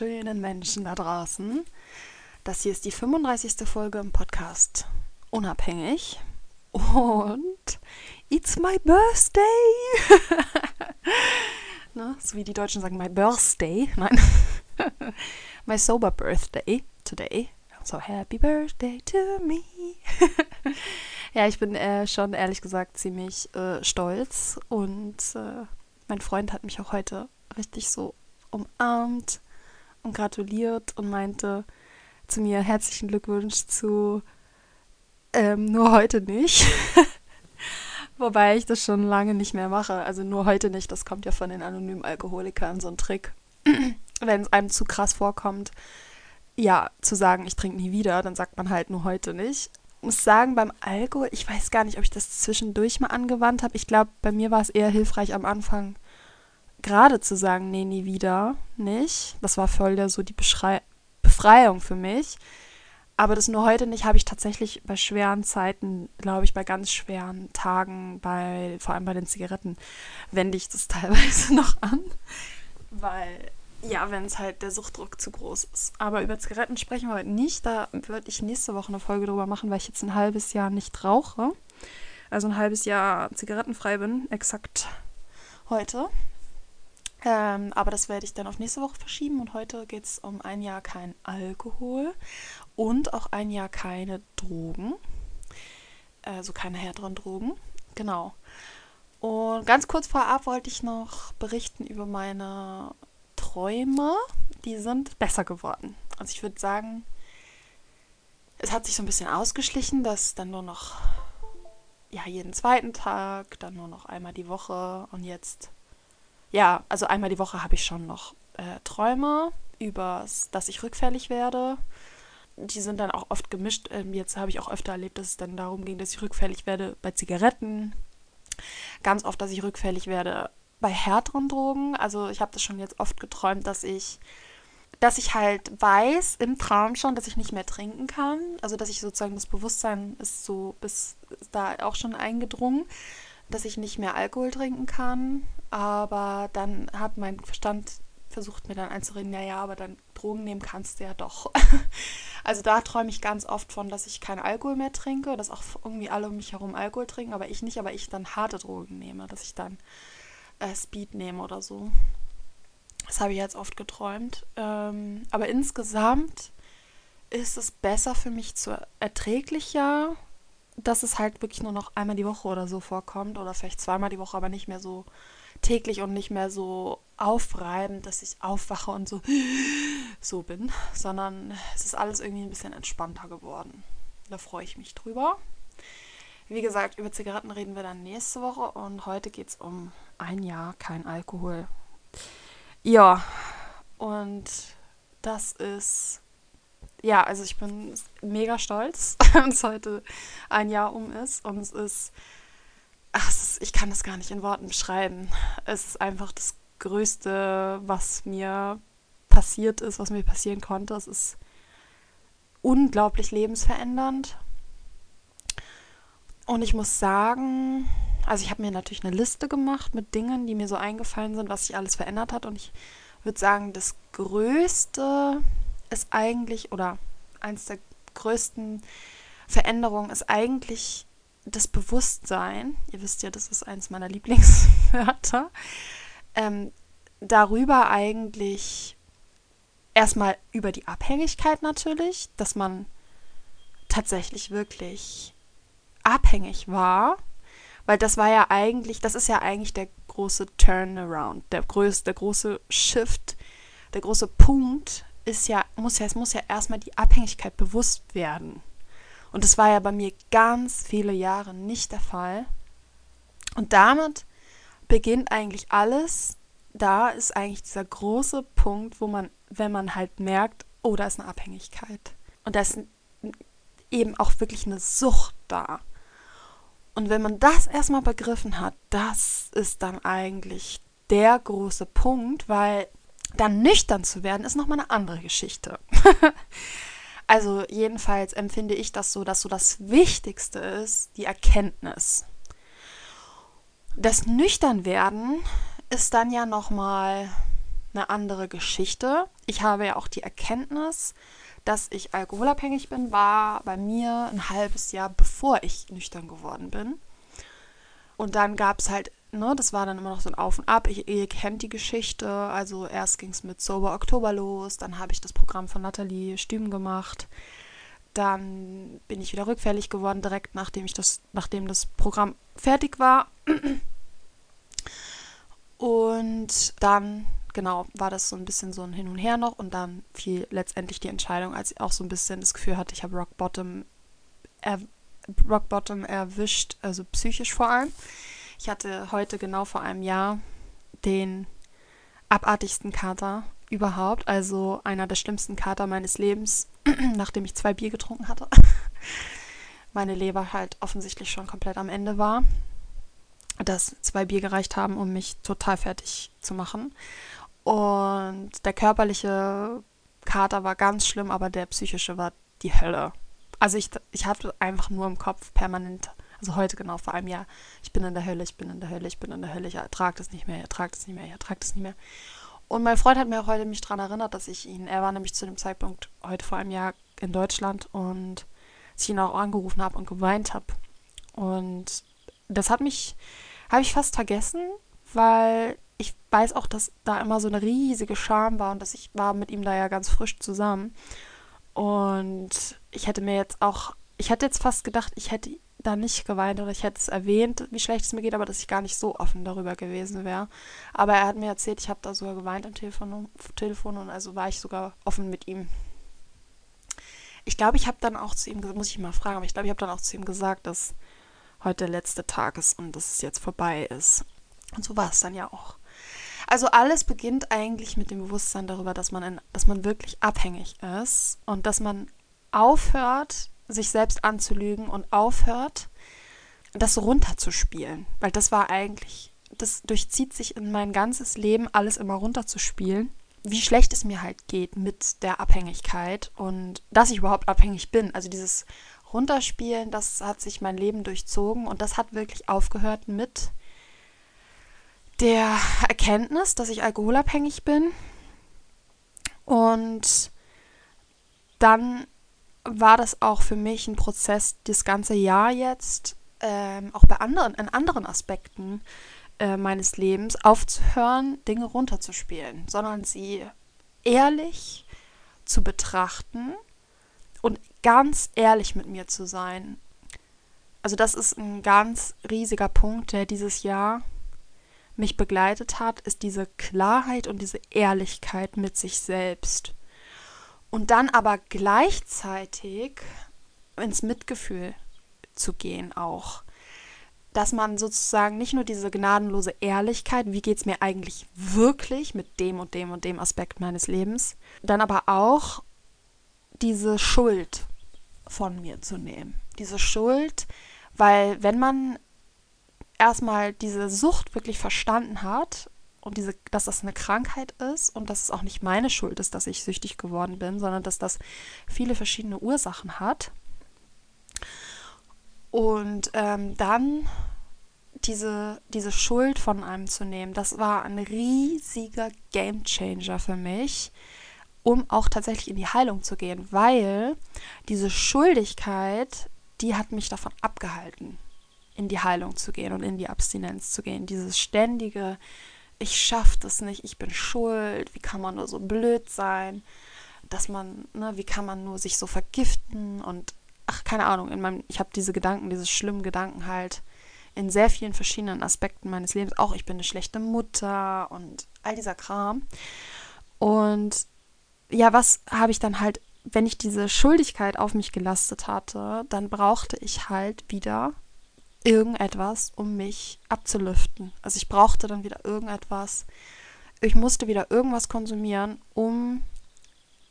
Wunderschönen Menschen da draußen. Das hier ist die 35. Folge im Podcast Unabhängig. Und it's my birthday! ne? So wie die Deutschen sagen, my birthday. Nein. my sober birthday today. So happy birthday to me. ja, ich bin äh, schon ehrlich gesagt ziemlich äh, stolz und äh, mein Freund hat mich auch heute richtig so umarmt und gratuliert und meinte zu mir herzlichen Glückwunsch zu ähm, nur heute nicht. Wobei ich das schon lange nicht mehr mache. Also nur heute nicht. Das kommt ja von den anonymen Alkoholikern, so ein Trick. Wenn es einem zu krass vorkommt, ja, zu sagen, ich trinke nie wieder, dann sagt man halt nur heute nicht. Ich muss sagen, beim Alkohol, ich weiß gar nicht, ob ich das zwischendurch mal angewandt habe. Ich glaube, bei mir war es eher hilfreich am Anfang, gerade zu sagen, nee, nie wieder, nicht. Das war voll der so die Beschrei Befreiung für mich. Aber das nur heute nicht habe ich tatsächlich bei schweren Zeiten, glaube ich, bei ganz schweren Tagen, bei vor allem bei den Zigaretten, wende ich das teilweise noch an. Weil, ja, wenn es halt der Suchtdruck zu groß ist. Aber über Zigaretten sprechen wir heute nicht. Da würde ich nächste Woche eine Folge drüber machen, weil ich jetzt ein halbes Jahr nicht rauche. Also ein halbes Jahr zigarettenfrei bin, exakt heute. Ähm, aber das werde ich dann auf nächste Woche verschieben und heute geht es um ein Jahr kein Alkohol und auch ein Jahr keine Drogen. Also keine härteren Drogen. Genau. Und ganz kurz vorab wollte ich noch berichten über meine Träume. Die sind besser geworden. Also ich würde sagen, es hat sich so ein bisschen ausgeschlichen, dass dann nur noch ja, jeden zweiten Tag, dann nur noch einmal die Woche und jetzt ja, also einmal die Woche habe ich schon noch äh, Träume über, dass ich rückfällig werde. Die sind dann auch oft gemischt. Ähm, jetzt habe ich auch öfter erlebt, dass es dann darum ging, dass ich rückfällig werde bei Zigaretten. Ganz oft, dass ich rückfällig werde bei härteren Drogen. Also ich habe das schon jetzt oft geträumt, dass ich dass ich halt weiß im Traum schon, dass ich nicht mehr trinken kann. Also dass ich sozusagen das Bewusstsein ist so bis da auch schon eingedrungen, dass ich nicht mehr Alkohol trinken kann. Aber dann hat mein Verstand versucht mir dann einzureden, naja, aber dann Drogen nehmen kannst du ja doch. also da träume ich ganz oft von, dass ich keinen Alkohol mehr trinke, dass auch irgendwie alle um mich herum Alkohol trinken, aber ich nicht, aber ich dann harte Drogen nehme, dass ich dann äh, Speed nehme oder so. Das habe ich jetzt oft geträumt. Ähm, aber insgesamt ist es besser für mich zu erträglicher, dass es halt wirklich nur noch einmal die Woche oder so vorkommt oder vielleicht zweimal die Woche, aber nicht mehr so täglich und nicht mehr so aufreibend, dass ich aufwache und so so bin, sondern es ist alles irgendwie ein bisschen entspannter geworden. Da freue ich mich drüber. Wie gesagt, über Zigaretten reden wir dann nächste Woche und heute geht es um ein Jahr kein Alkohol. Ja, und das ist, ja, also ich bin mega stolz, dass heute ein Jahr um ist und es ist ach, ist, ich kann das gar nicht in Worten beschreiben. Es ist einfach das Größte, was mir passiert ist, was mir passieren konnte. Es ist unglaublich lebensverändernd. Und ich muss sagen, also ich habe mir natürlich eine Liste gemacht mit Dingen, die mir so eingefallen sind, was sich alles verändert hat. Und ich würde sagen, das Größte ist eigentlich, oder eins der größten Veränderungen ist eigentlich das Bewusstsein, ihr wisst ja, das ist eins meiner Lieblingswörter, ähm, darüber eigentlich erstmal über die Abhängigkeit natürlich, dass man tatsächlich wirklich abhängig war, weil das war ja eigentlich, das ist ja eigentlich der große Turnaround, der größte, der große Shift, der große Punkt ist ja, muss ja, es muss ja erstmal die Abhängigkeit bewusst werden. Und das war ja bei mir ganz viele Jahre nicht der Fall. Und damit beginnt eigentlich alles. Da ist eigentlich dieser große Punkt, wo man, wenn man halt merkt, oh, da ist eine Abhängigkeit. Und da ist eben auch wirklich eine Sucht da. Und wenn man das erstmal begriffen hat, das ist dann eigentlich der große Punkt, weil dann nüchtern zu werden, ist nochmal eine andere Geschichte. also jedenfalls empfinde ich das so, dass so das Wichtigste ist, die Erkenntnis. Das Nüchternwerden ist dann ja nochmal eine andere Geschichte. Ich habe ja auch die Erkenntnis, dass ich alkoholabhängig bin, war bei mir ein halbes Jahr bevor ich nüchtern geworden bin. Und dann gab es halt, ne, das war dann immer noch so ein Auf und Ab. Ich, ihr kennt die Geschichte. Also erst ging es mit Sober Oktober los, dann habe ich das Programm von Nathalie Stüben gemacht. Dann bin ich wieder rückfällig geworden, direkt nachdem ich das, nachdem das Programm fertig war. Und dann, genau, war das so ein bisschen so ein Hin und Her noch und dann fiel letztendlich die Entscheidung, als ich auch so ein bisschen das Gefühl hatte, ich habe Rock Bottom, Rock Bottom erwischt, also psychisch vor allem. Ich hatte heute genau vor einem Jahr den abartigsten Kater überhaupt, also einer der schlimmsten Kater meines Lebens, nachdem ich zwei Bier getrunken hatte. Meine Leber halt offensichtlich schon komplett am Ende war dass zwei Bier gereicht haben, um mich total fertig zu machen. Und der körperliche Kater war ganz schlimm, aber der psychische war die Hölle. Also ich, ich hatte einfach nur im Kopf permanent, also heute genau vor einem Jahr, ich bin in der Hölle, ich bin in der Hölle, ich bin in der Hölle, ich ertrage das nicht mehr, ich ertrage das nicht mehr, ich ertrage das nicht mehr. Und mein Freund hat mir auch heute mich daran erinnert, dass ich ihn, er war nämlich zu dem Zeitpunkt heute vor einem Jahr in Deutschland und ich ihn auch angerufen habe und geweint habe. Und das hat mich, habe ich fast vergessen, weil ich weiß auch, dass da immer so eine riesige Scham war und dass ich war mit ihm da ja ganz frisch zusammen. Und ich hätte mir jetzt auch, ich hätte jetzt fast gedacht, ich hätte da nicht geweint oder ich hätte es erwähnt, wie schlecht es mir geht, aber dass ich gar nicht so offen darüber gewesen wäre. Aber er hat mir erzählt, ich habe da sogar geweint am Telefon, Telefon und also war ich sogar offen mit ihm. Ich glaube, ich habe dann auch zu ihm gesagt, muss ich mal fragen, aber ich glaube, ich habe dann auch zu ihm gesagt, dass heute der letzte Tag ist und dass es jetzt vorbei ist. Und so war es dann ja auch. Also alles beginnt eigentlich mit dem Bewusstsein darüber, dass man, in, dass man wirklich abhängig ist und dass man aufhört, sich selbst anzulügen und aufhört, das runterzuspielen. Weil das war eigentlich, das durchzieht sich in mein ganzes Leben, alles immer runterzuspielen. Wie schlecht es mir halt geht mit der Abhängigkeit und dass ich überhaupt abhängig bin. Also dieses runterspielen, das hat sich mein Leben durchzogen und das hat wirklich aufgehört mit der Erkenntnis, dass ich alkoholabhängig bin. Und dann war das auch für mich ein Prozess, das ganze Jahr jetzt, ähm, auch bei anderen, in anderen Aspekten äh, meines Lebens, aufzuhören, Dinge runterzuspielen, sondern sie ehrlich zu betrachten und ganz ehrlich mit mir zu sein. Also das ist ein ganz riesiger Punkt, der dieses Jahr mich begleitet hat, ist diese Klarheit und diese Ehrlichkeit mit sich selbst. Und dann aber gleichzeitig ins Mitgefühl zu gehen auch. Dass man sozusagen nicht nur diese gnadenlose Ehrlichkeit, wie geht es mir eigentlich wirklich mit dem und dem und dem Aspekt meines Lebens, dann aber auch diese Schuld von mir zu nehmen. Diese Schuld, weil wenn man erstmal diese Sucht wirklich verstanden hat und diese, dass das eine Krankheit ist und dass es auch nicht meine Schuld ist, dass ich süchtig geworden bin, sondern dass das viele verschiedene Ursachen hat. Und ähm, dann diese, diese Schuld von einem zu nehmen, das war ein riesiger Gamechanger für mich, um auch tatsächlich in die Heilung zu gehen, weil diese Schuldigkeit, die hat mich davon abgehalten, in die Heilung zu gehen und in die Abstinenz zu gehen. Dieses ständige ich schaffe das nicht, ich bin schuld, wie kann man nur so blöd sein, dass man, ne, wie kann man nur sich so vergiften und ach, keine Ahnung, in meinem, ich habe diese Gedanken, diese schlimmen Gedanken halt in sehr vielen verschiedenen Aspekten meines Lebens. Auch ich bin eine schlechte Mutter und all dieser Kram. Und ja, was habe ich dann halt, wenn ich diese Schuldigkeit auf mich gelastet hatte, dann brauchte ich halt wieder irgendetwas, um mich abzulüften. Also ich brauchte dann wieder irgendetwas. Ich musste wieder irgendwas konsumieren, um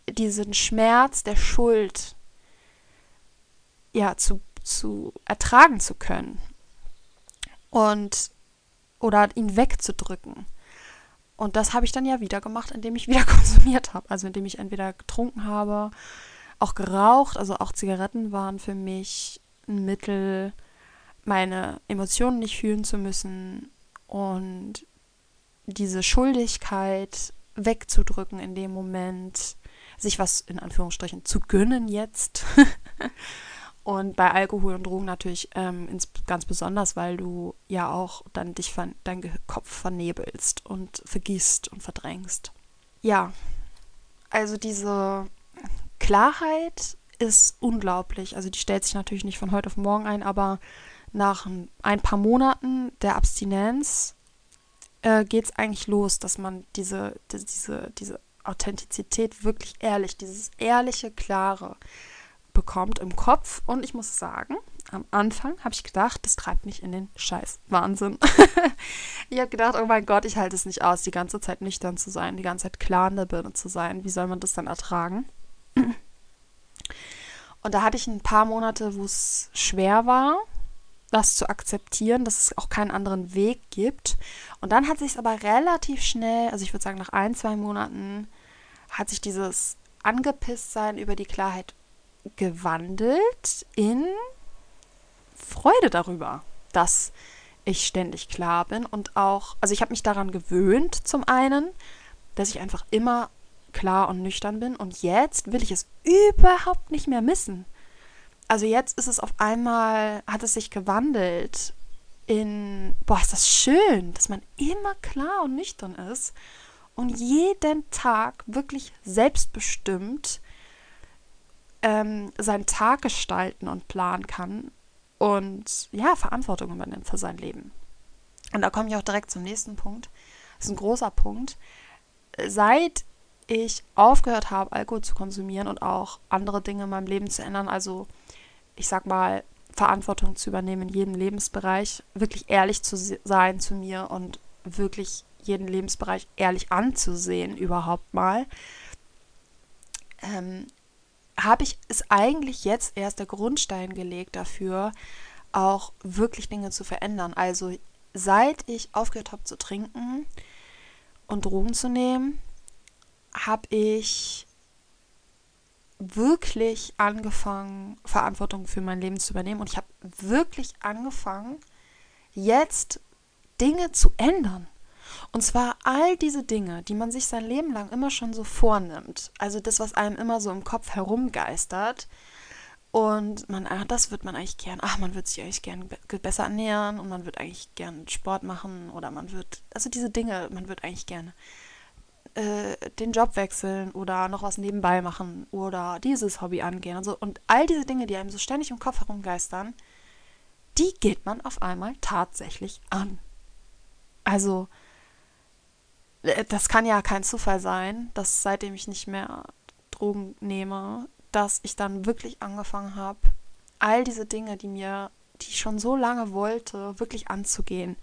diesen Schmerz der Schuld ja zu, zu ertragen zu können und oder ihn wegzudrücken. Und das habe ich dann ja wieder gemacht, indem ich wieder konsumiert habe. Also indem ich entweder getrunken habe, auch geraucht, also auch Zigaretten waren für mich ein Mittel, meine Emotionen nicht fühlen zu müssen und diese Schuldigkeit wegzudrücken in dem Moment, sich was in Anführungsstrichen zu gönnen jetzt. und bei Alkohol und Drogen natürlich ähm, ins, ganz besonders, weil du ja auch dann dich von dein Kopf vernebelst und vergisst und verdrängst. Ja, also diese Klarheit ist unglaublich. Also die stellt sich natürlich nicht von heute auf morgen ein, aber nach ein paar Monaten der Abstinenz äh, geht es eigentlich los, dass man diese, diese, diese Authentizität wirklich ehrlich, dieses ehrliche, klare bekommt im Kopf. Und ich muss sagen, am Anfang habe ich gedacht, das treibt mich in den Scheiß. Wahnsinn. ich habe gedacht, oh mein Gott, ich halte es nicht aus, die ganze Zeit nüchtern zu sein, die ganze Zeit klar in der Birne zu sein. Wie soll man das dann ertragen? Und da hatte ich ein paar Monate, wo es schwer war, das zu akzeptieren, dass es auch keinen anderen Weg gibt. Und dann hat sich es aber relativ schnell, also ich würde sagen nach ein, zwei Monaten, hat sich dieses Angepisstsein über die Klarheit gewandelt in Freude darüber, dass ich ständig klar bin und auch, also ich habe mich daran gewöhnt zum einen, dass ich einfach immer klar und nüchtern bin und jetzt will ich es überhaupt nicht mehr missen. Also jetzt ist es auf einmal, hat es sich gewandelt in, boah, ist das schön, dass man immer klar und nüchtern ist und jeden Tag wirklich selbstbestimmt ähm, seinen Tag gestalten und planen kann und ja, Verantwortung übernimmt für sein Leben. Und da komme ich auch direkt zum nächsten Punkt. Das ist ein großer Punkt. Seit ich aufgehört habe, Alkohol zu konsumieren und auch andere Dinge in meinem Leben zu ändern, also ich sag mal, Verantwortung zu übernehmen in jedem Lebensbereich, wirklich ehrlich zu sein zu mir und wirklich jeden Lebensbereich ehrlich anzusehen überhaupt mal, ähm, habe ich es eigentlich jetzt erst der Grundstein gelegt dafür, auch wirklich Dinge zu verändern. Also seit ich aufgehört habe zu trinken und Drogen zu nehmen, habe ich wirklich angefangen, Verantwortung für mein Leben zu übernehmen. Und ich habe wirklich angefangen, jetzt Dinge zu ändern. Und zwar all diese Dinge, die man sich sein Leben lang immer schon so vornimmt. Also das, was einem immer so im Kopf herumgeistert. Und man, ach, das wird man eigentlich gern. Ach, man wird sich eigentlich gern besser ernähren und man wird eigentlich gern Sport machen oder man wird, also diese Dinge, man wird eigentlich gerne äh, den Job wechseln oder noch was nebenbei machen oder dieses Hobby angehen und so. Und all diese Dinge, die einem so ständig im Kopf herumgeistern, die geht man auf einmal tatsächlich an. Also, äh, das kann ja kein Zufall sein, dass seitdem ich nicht mehr Drogen nehme, dass ich dann wirklich angefangen habe, all diese Dinge, die mir, die ich schon so lange wollte, wirklich anzugehen.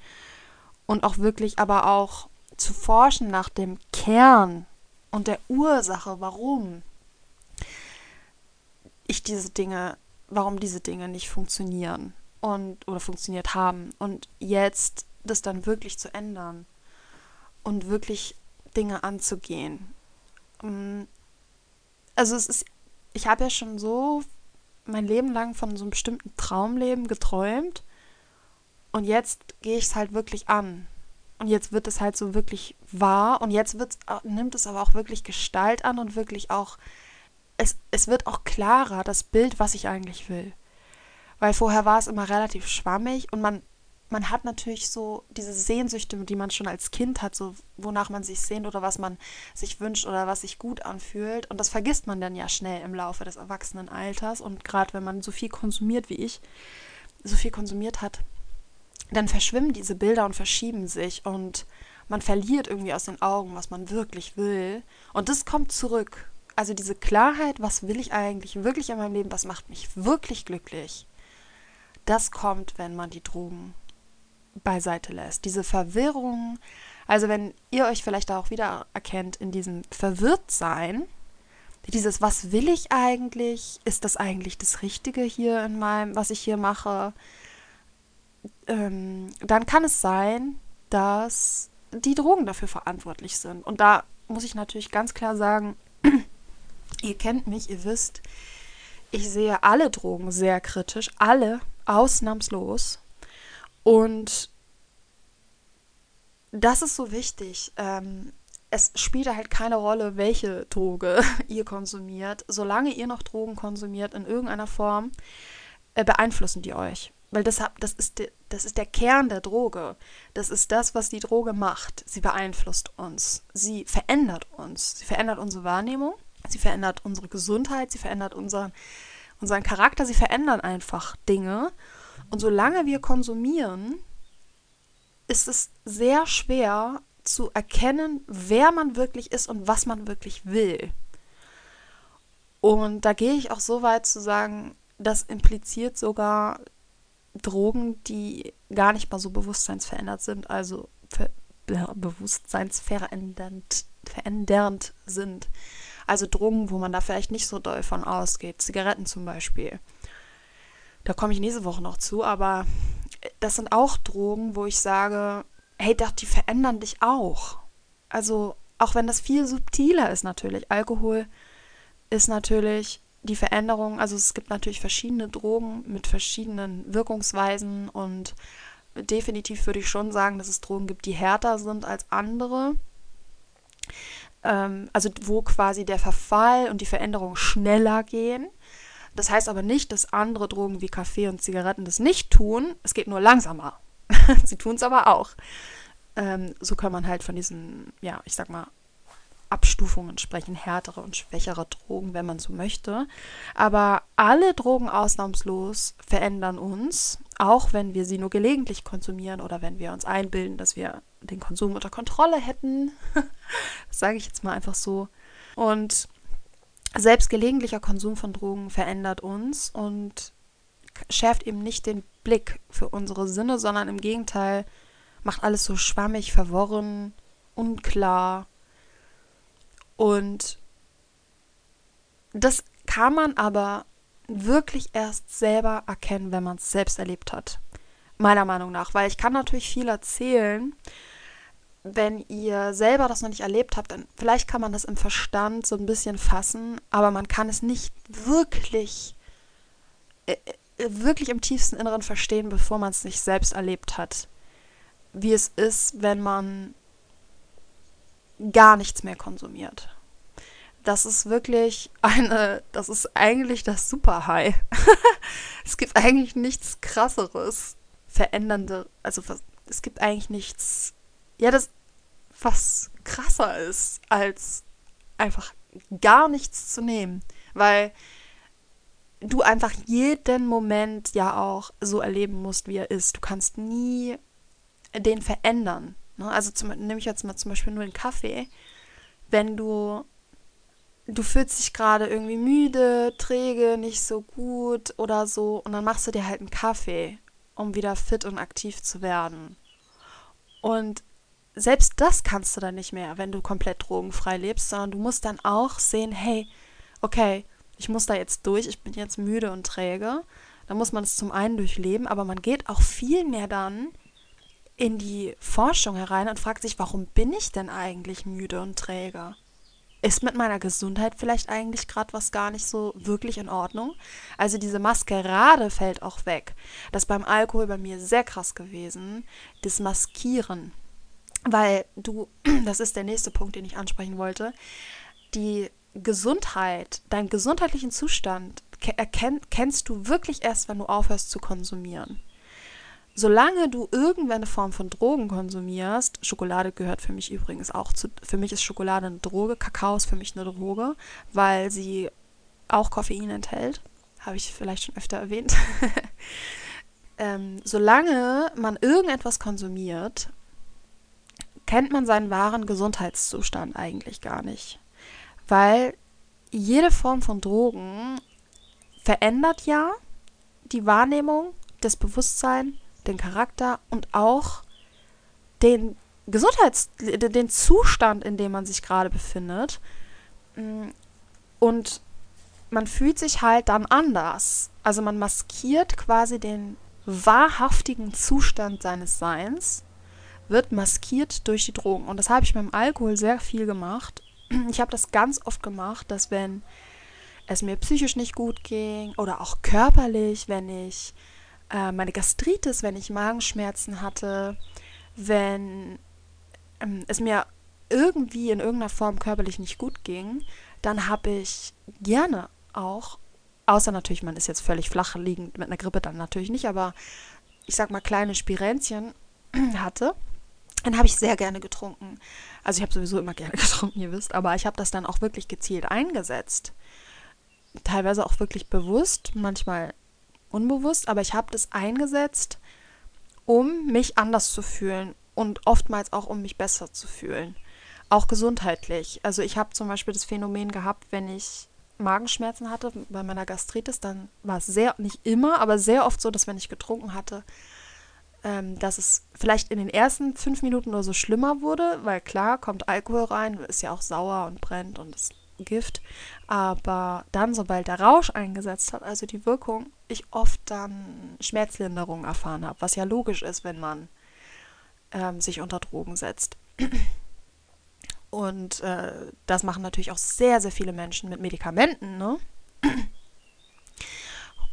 Und auch wirklich, aber auch zu forschen nach dem Kern und der Ursache, warum ich diese Dinge, warum diese Dinge nicht funktionieren und oder funktioniert haben. Und jetzt das dann wirklich zu ändern und wirklich Dinge anzugehen. Mm, also es ist, ich habe ja schon so mein Leben lang von so einem bestimmten Traumleben geträumt und jetzt gehe ich es halt wirklich an. Und jetzt wird es halt so wirklich wahr und jetzt wird's, nimmt es aber auch wirklich Gestalt an und wirklich auch, es, es wird auch klarer, das Bild, was ich eigentlich will. Weil vorher war es immer relativ schwammig und man man hat natürlich so diese Sehnsüchte, die man schon als Kind hat, so wonach man sich sehnt oder was man sich wünscht oder was sich gut anfühlt. Und das vergisst man dann ja schnell im Laufe des Erwachsenenalters. Und gerade wenn man so viel konsumiert wie ich, so viel konsumiert hat, dann verschwimmen diese Bilder und verschieben sich und man verliert irgendwie aus den Augen, was man wirklich will. Und das kommt zurück. Also diese Klarheit, was will ich eigentlich wirklich in meinem Leben, was macht mich wirklich glücklich, das kommt, wenn man die Drogen beiseite lässt. Diese Verwirrung, also wenn ihr euch vielleicht auch wieder erkennt in diesem Verwirrtsein, dieses, was will ich eigentlich? Ist das eigentlich das Richtige hier in meinem, was ich hier mache? Ähm, dann kann es sein, dass die Drogen dafür verantwortlich sind. Und da muss ich natürlich ganz klar sagen, ihr kennt mich, ihr wisst, ich sehe alle Drogen sehr kritisch, alle ausnahmslos. Und das ist so wichtig. Ähm, es spielt halt keine Rolle, welche Droge ihr konsumiert. Solange ihr noch Drogen konsumiert in irgendeiner Form, äh, beeinflussen die euch. Weil das, das, ist de, das ist der Kern der Droge. Das ist das, was die Droge macht. Sie beeinflusst uns. Sie verändert uns. Sie verändert unsere Wahrnehmung. Sie verändert unsere Gesundheit. Sie verändert unseren, unseren Charakter. Sie verändern einfach Dinge. Und solange wir konsumieren, ist es sehr schwer zu erkennen, wer man wirklich ist und was man wirklich will. Und da gehe ich auch so weit zu sagen, das impliziert sogar Drogen, die gar nicht mal so bewusstseinsverändert sind, also bewusstseinsverändernd verändernd sind. Also Drogen, wo man da vielleicht nicht so doll von ausgeht. Zigaretten zum Beispiel. Da komme ich nächste Woche noch zu, aber das sind auch Drogen, wo ich sage, hey, doch, die verändern dich auch. Also, auch wenn das viel subtiler ist natürlich. Alkohol ist natürlich die Veränderung, also es gibt natürlich verschiedene Drogen mit verschiedenen Wirkungsweisen und definitiv würde ich schon sagen, dass es Drogen gibt, die härter sind als andere. Ähm, also wo quasi der Verfall und die Veränderung schneller gehen. Das heißt aber nicht, dass andere Drogen wie Kaffee und Zigaretten das nicht tun. Es geht nur langsamer. Sie tun es aber auch. Ähm, so kann man halt von diesen, ja, ich sag mal, Abstufungen sprechen, härtere und schwächere Drogen, wenn man so möchte. Aber alle Drogen ausnahmslos verändern uns, auch wenn wir sie nur gelegentlich konsumieren oder wenn wir uns einbilden, dass wir den Konsum unter Kontrolle hätten. das sage ich jetzt mal einfach so. Und selbst gelegentlicher Konsum von Drogen verändert uns und schärft eben nicht den Blick für unsere Sinne, sondern im Gegenteil macht alles so schwammig, verworren, unklar und das kann man aber wirklich erst selber erkennen, wenn man es selbst erlebt hat. Meiner Meinung nach. Weil ich kann natürlich viel erzählen. Wenn ihr selber das noch nicht erlebt habt, dann vielleicht kann man das im Verstand so ein bisschen fassen, aber man kann es nicht wirklich, äh, äh wirklich im tiefsten Inneren verstehen, bevor man es nicht selbst erlebt hat. Wie es ist, wenn man gar nichts mehr konsumiert. Das ist wirklich eine, das ist eigentlich das Super-High. es gibt eigentlich nichts krasseres, verändernde, also es gibt eigentlich nichts, ja, das, was krasser ist, als einfach gar nichts zu nehmen. Weil du einfach jeden Moment ja auch so erleben musst, wie er ist. Du kannst nie den verändern. Ne? Also nehme ich jetzt mal zum Beispiel nur den Kaffee. Wenn du du fühlst dich gerade irgendwie müde, träge, nicht so gut oder so und dann machst du dir halt einen Kaffee, um wieder fit und aktiv zu werden. Und selbst das kannst du dann nicht mehr, wenn du komplett drogenfrei lebst, sondern du musst dann auch sehen, hey, okay, ich muss da jetzt durch, ich bin jetzt müde und träge. Da muss man es zum einen durchleben, aber man geht auch viel mehr dann in die Forschung herein und fragt sich, warum bin ich denn eigentlich müde und träge? Ist mit meiner Gesundheit vielleicht eigentlich gerade was gar nicht so wirklich in Ordnung? Also diese Maskerade fällt auch weg. Das beim Alkohol bei mir sehr krass gewesen. Das Maskieren. Weil du, das ist der nächste Punkt, den ich ansprechen wollte, die Gesundheit, deinen gesundheitlichen Zustand erkennst du wirklich erst, wenn du aufhörst zu konsumieren. Solange du irgendeine Form von Drogen konsumierst, Schokolade gehört für mich übrigens auch zu, für mich ist Schokolade eine Droge, Kakao ist für mich eine Droge, weil sie auch Koffein enthält, habe ich vielleicht schon öfter erwähnt. ähm, solange man irgendetwas konsumiert, kennt man seinen wahren Gesundheitszustand eigentlich gar nicht, weil jede Form von Drogen verändert ja die Wahrnehmung, das Bewusstsein, den Charakter und auch den Gesundheits-, den Zustand, in dem man sich gerade befindet. Und man fühlt sich halt dann anders. Also man maskiert quasi den wahrhaftigen Zustand seines Seins, wird maskiert durch die Drogen. Und das habe ich beim Alkohol sehr viel gemacht. Ich habe das ganz oft gemacht, dass wenn es mir psychisch nicht gut ging oder auch körperlich, wenn ich äh, meine Gastritis, wenn ich Magenschmerzen hatte, wenn ähm, es mir irgendwie in irgendeiner Form körperlich nicht gut ging, dann habe ich gerne auch, außer natürlich, man ist jetzt völlig flach liegend mit einer Grippe, dann natürlich nicht, aber ich sag mal kleine Spirenzchen hatte, dann habe ich sehr gerne getrunken. Also ich habe sowieso immer gerne getrunken, ihr wisst, aber ich habe das dann auch wirklich gezielt eingesetzt teilweise auch wirklich bewusst, manchmal unbewusst, aber ich habe das eingesetzt, um mich anders zu fühlen und oftmals auch um mich besser zu fühlen. Auch gesundheitlich. Also ich habe zum Beispiel das Phänomen gehabt, wenn ich Magenschmerzen hatte bei meiner Gastritis, dann war es sehr, nicht immer, aber sehr oft so, dass wenn ich getrunken hatte, ähm, dass es vielleicht in den ersten fünf Minuten oder so schlimmer wurde, weil klar, kommt Alkohol rein, ist ja auch sauer und brennt und es Gift. Aber dann, sobald der Rausch eingesetzt hat, also die Wirkung, ich oft dann Schmerzlinderung erfahren habe, was ja logisch ist, wenn man ähm, sich unter Drogen setzt. Und äh, das machen natürlich auch sehr, sehr viele Menschen mit Medikamenten, ne?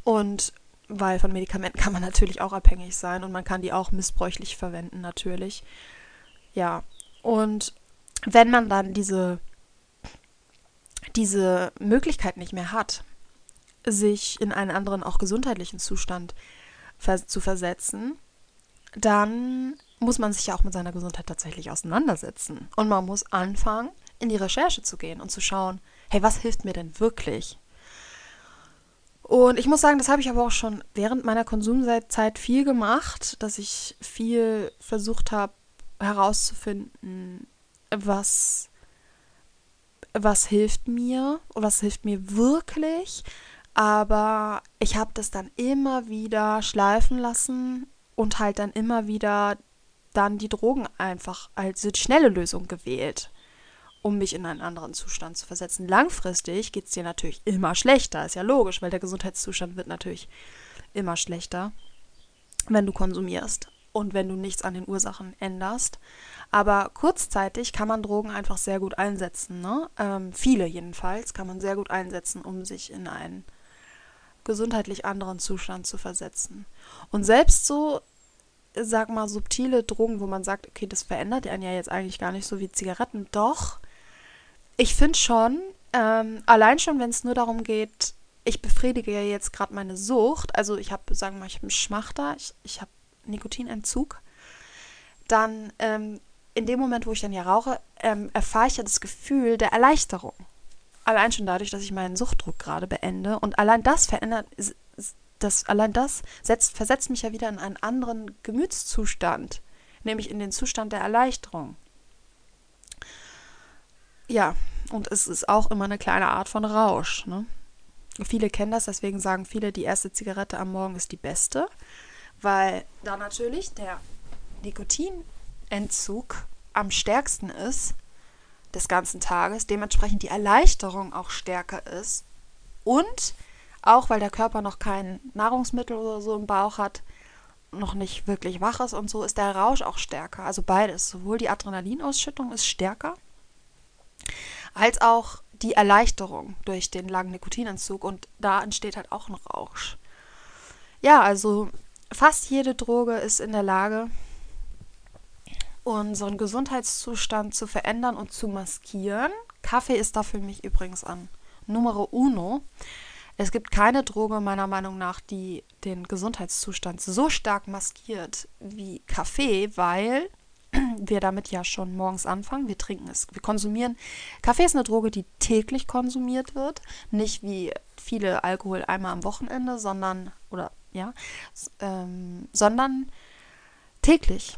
Und weil von Medikamenten kann man natürlich auch abhängig sein und man kann die auch missbräuchlich verwenden, natürlich. Ja, und wenn man dann diese diese Möglichkeit nicht mehr hat, sich in einen anderen, auch gesundheitlichen Zustand zu versetzen, dann muss man sich ja auch mit seiner Gesundheit tatsächlich auseinandersetzen. Und man muss anfangen, in die Recherche zu gehen und zu schauen, hey, was hilft mir denn wirklich? Und ich muss sagen, das habe ich aber auch schon während meiner Konsumzeit viel gemacht, dass ich viel versucht habe herauszufinden, was was hilft mir was hilft mir wirklich. Aber ich habe das dann immer wieder schleifen lassen und halt dann immer wieder dann die Drogen einfach als schnelle Lösung gewählt, um mich in einen anderen Zustand zu versetzen. Langfristig geht es dir natürlich immer schlechter, ist ja logisch, weil der Gesundheitszustand wird natürlich immer schlechter, wenn du konsumierst und wenn du nichts an den Ursachen änderst. Aber kurzzeitig kann man Drogen einfach sehr gut einsetzen. Ne? Ähm, viele jedenfalls kann man sehr gut einsetzen, um sich in einen gesundheitlich anderen Zustand zu versetzen. Und selbst so, sag mal, subtile Drogen, wo man sagt, okay, das verändert einen ja jetzt eigentlich gar nicht so wie Zigaretten, doch, ich finde schon, ähm, allein schon, wenn es nur darum geht, ich befriedige ja jetzt gerade meine Sucht, also ich habe, sagen wir mal, ich habe einen Schmachter, ich, ich habe Nikotinentzug, dann ähm, in dem Moment, wo ich dann ja rauche, ähm, erfahre ich ja das Gefühl der Erleichterung. Allein schon dadurch, dass ich meinen Suchtdruck gerade beende. Und allein das verändert, das, allein das setzt, versetzt mich ja wieder in einen anderen Gemütszustand, nämlich in den Zustand der Erleichterung. Ja, und es ist auch immer eine kleine Art von Rausch. Ne? Viele kennen das, deswegen sagen viele, die erste Zigarette am Morgen ist die beste, weil da natürlich der Nikotin Entzug am stärksten ist des ganzen Tages, dementsprechend die Erleichterung auch stärker ist und auch weil der Körper noch kein Nahrungsmittel oder so im Bauch hat, noch nicht wirklich wach ist und so, ist der Rausch auch stärker. Also beides. Sowohl die Adrenalinausschüttung ist stärker, als auch die Erleichterung durch den langen Nikotinentzug und da entsteht halt auch ein Rausch. Ja, also fast jede Droge ist in der Lage, unseren Gesundheitszustand zu verändern und zu maskieren. Kaffee ist da für mich übrigens an Numero uno. Es gibt keine Droge meiner Meinung nach, die den Gesundheitszustand so stark maskiert wie Kaffee, weil wir damit ja schon morgens anfangen. Wir trinken es, wir konsumieren. Kaffee ist eine Droge, die täglich konsumiert wird, nicht wie viele Alkohol einmal am Wochenende, sondern oder ja, ähm, sondern täglich.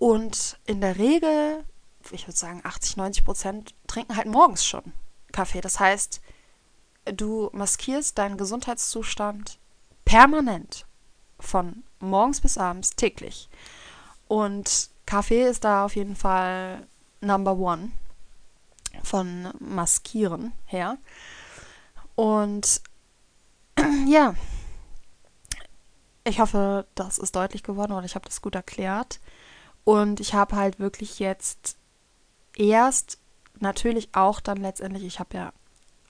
Und in der Regel, ich würde sagen 80, 90 Prozent trinken halt morgens schon Kaffee. Das heißt, du maskierst deinen Gesundheitszustand permanent von morgens bis abends täglich. Und Kaffee ist da auf jeden Fall Number One von Maskieren her. Und ja, ich hoffe, das ist deutlich geworden oder ich habe das gut erklärt. Und ich habe halt wirklich jetzt erst natürlich auch dann letztendlich, ich habe ja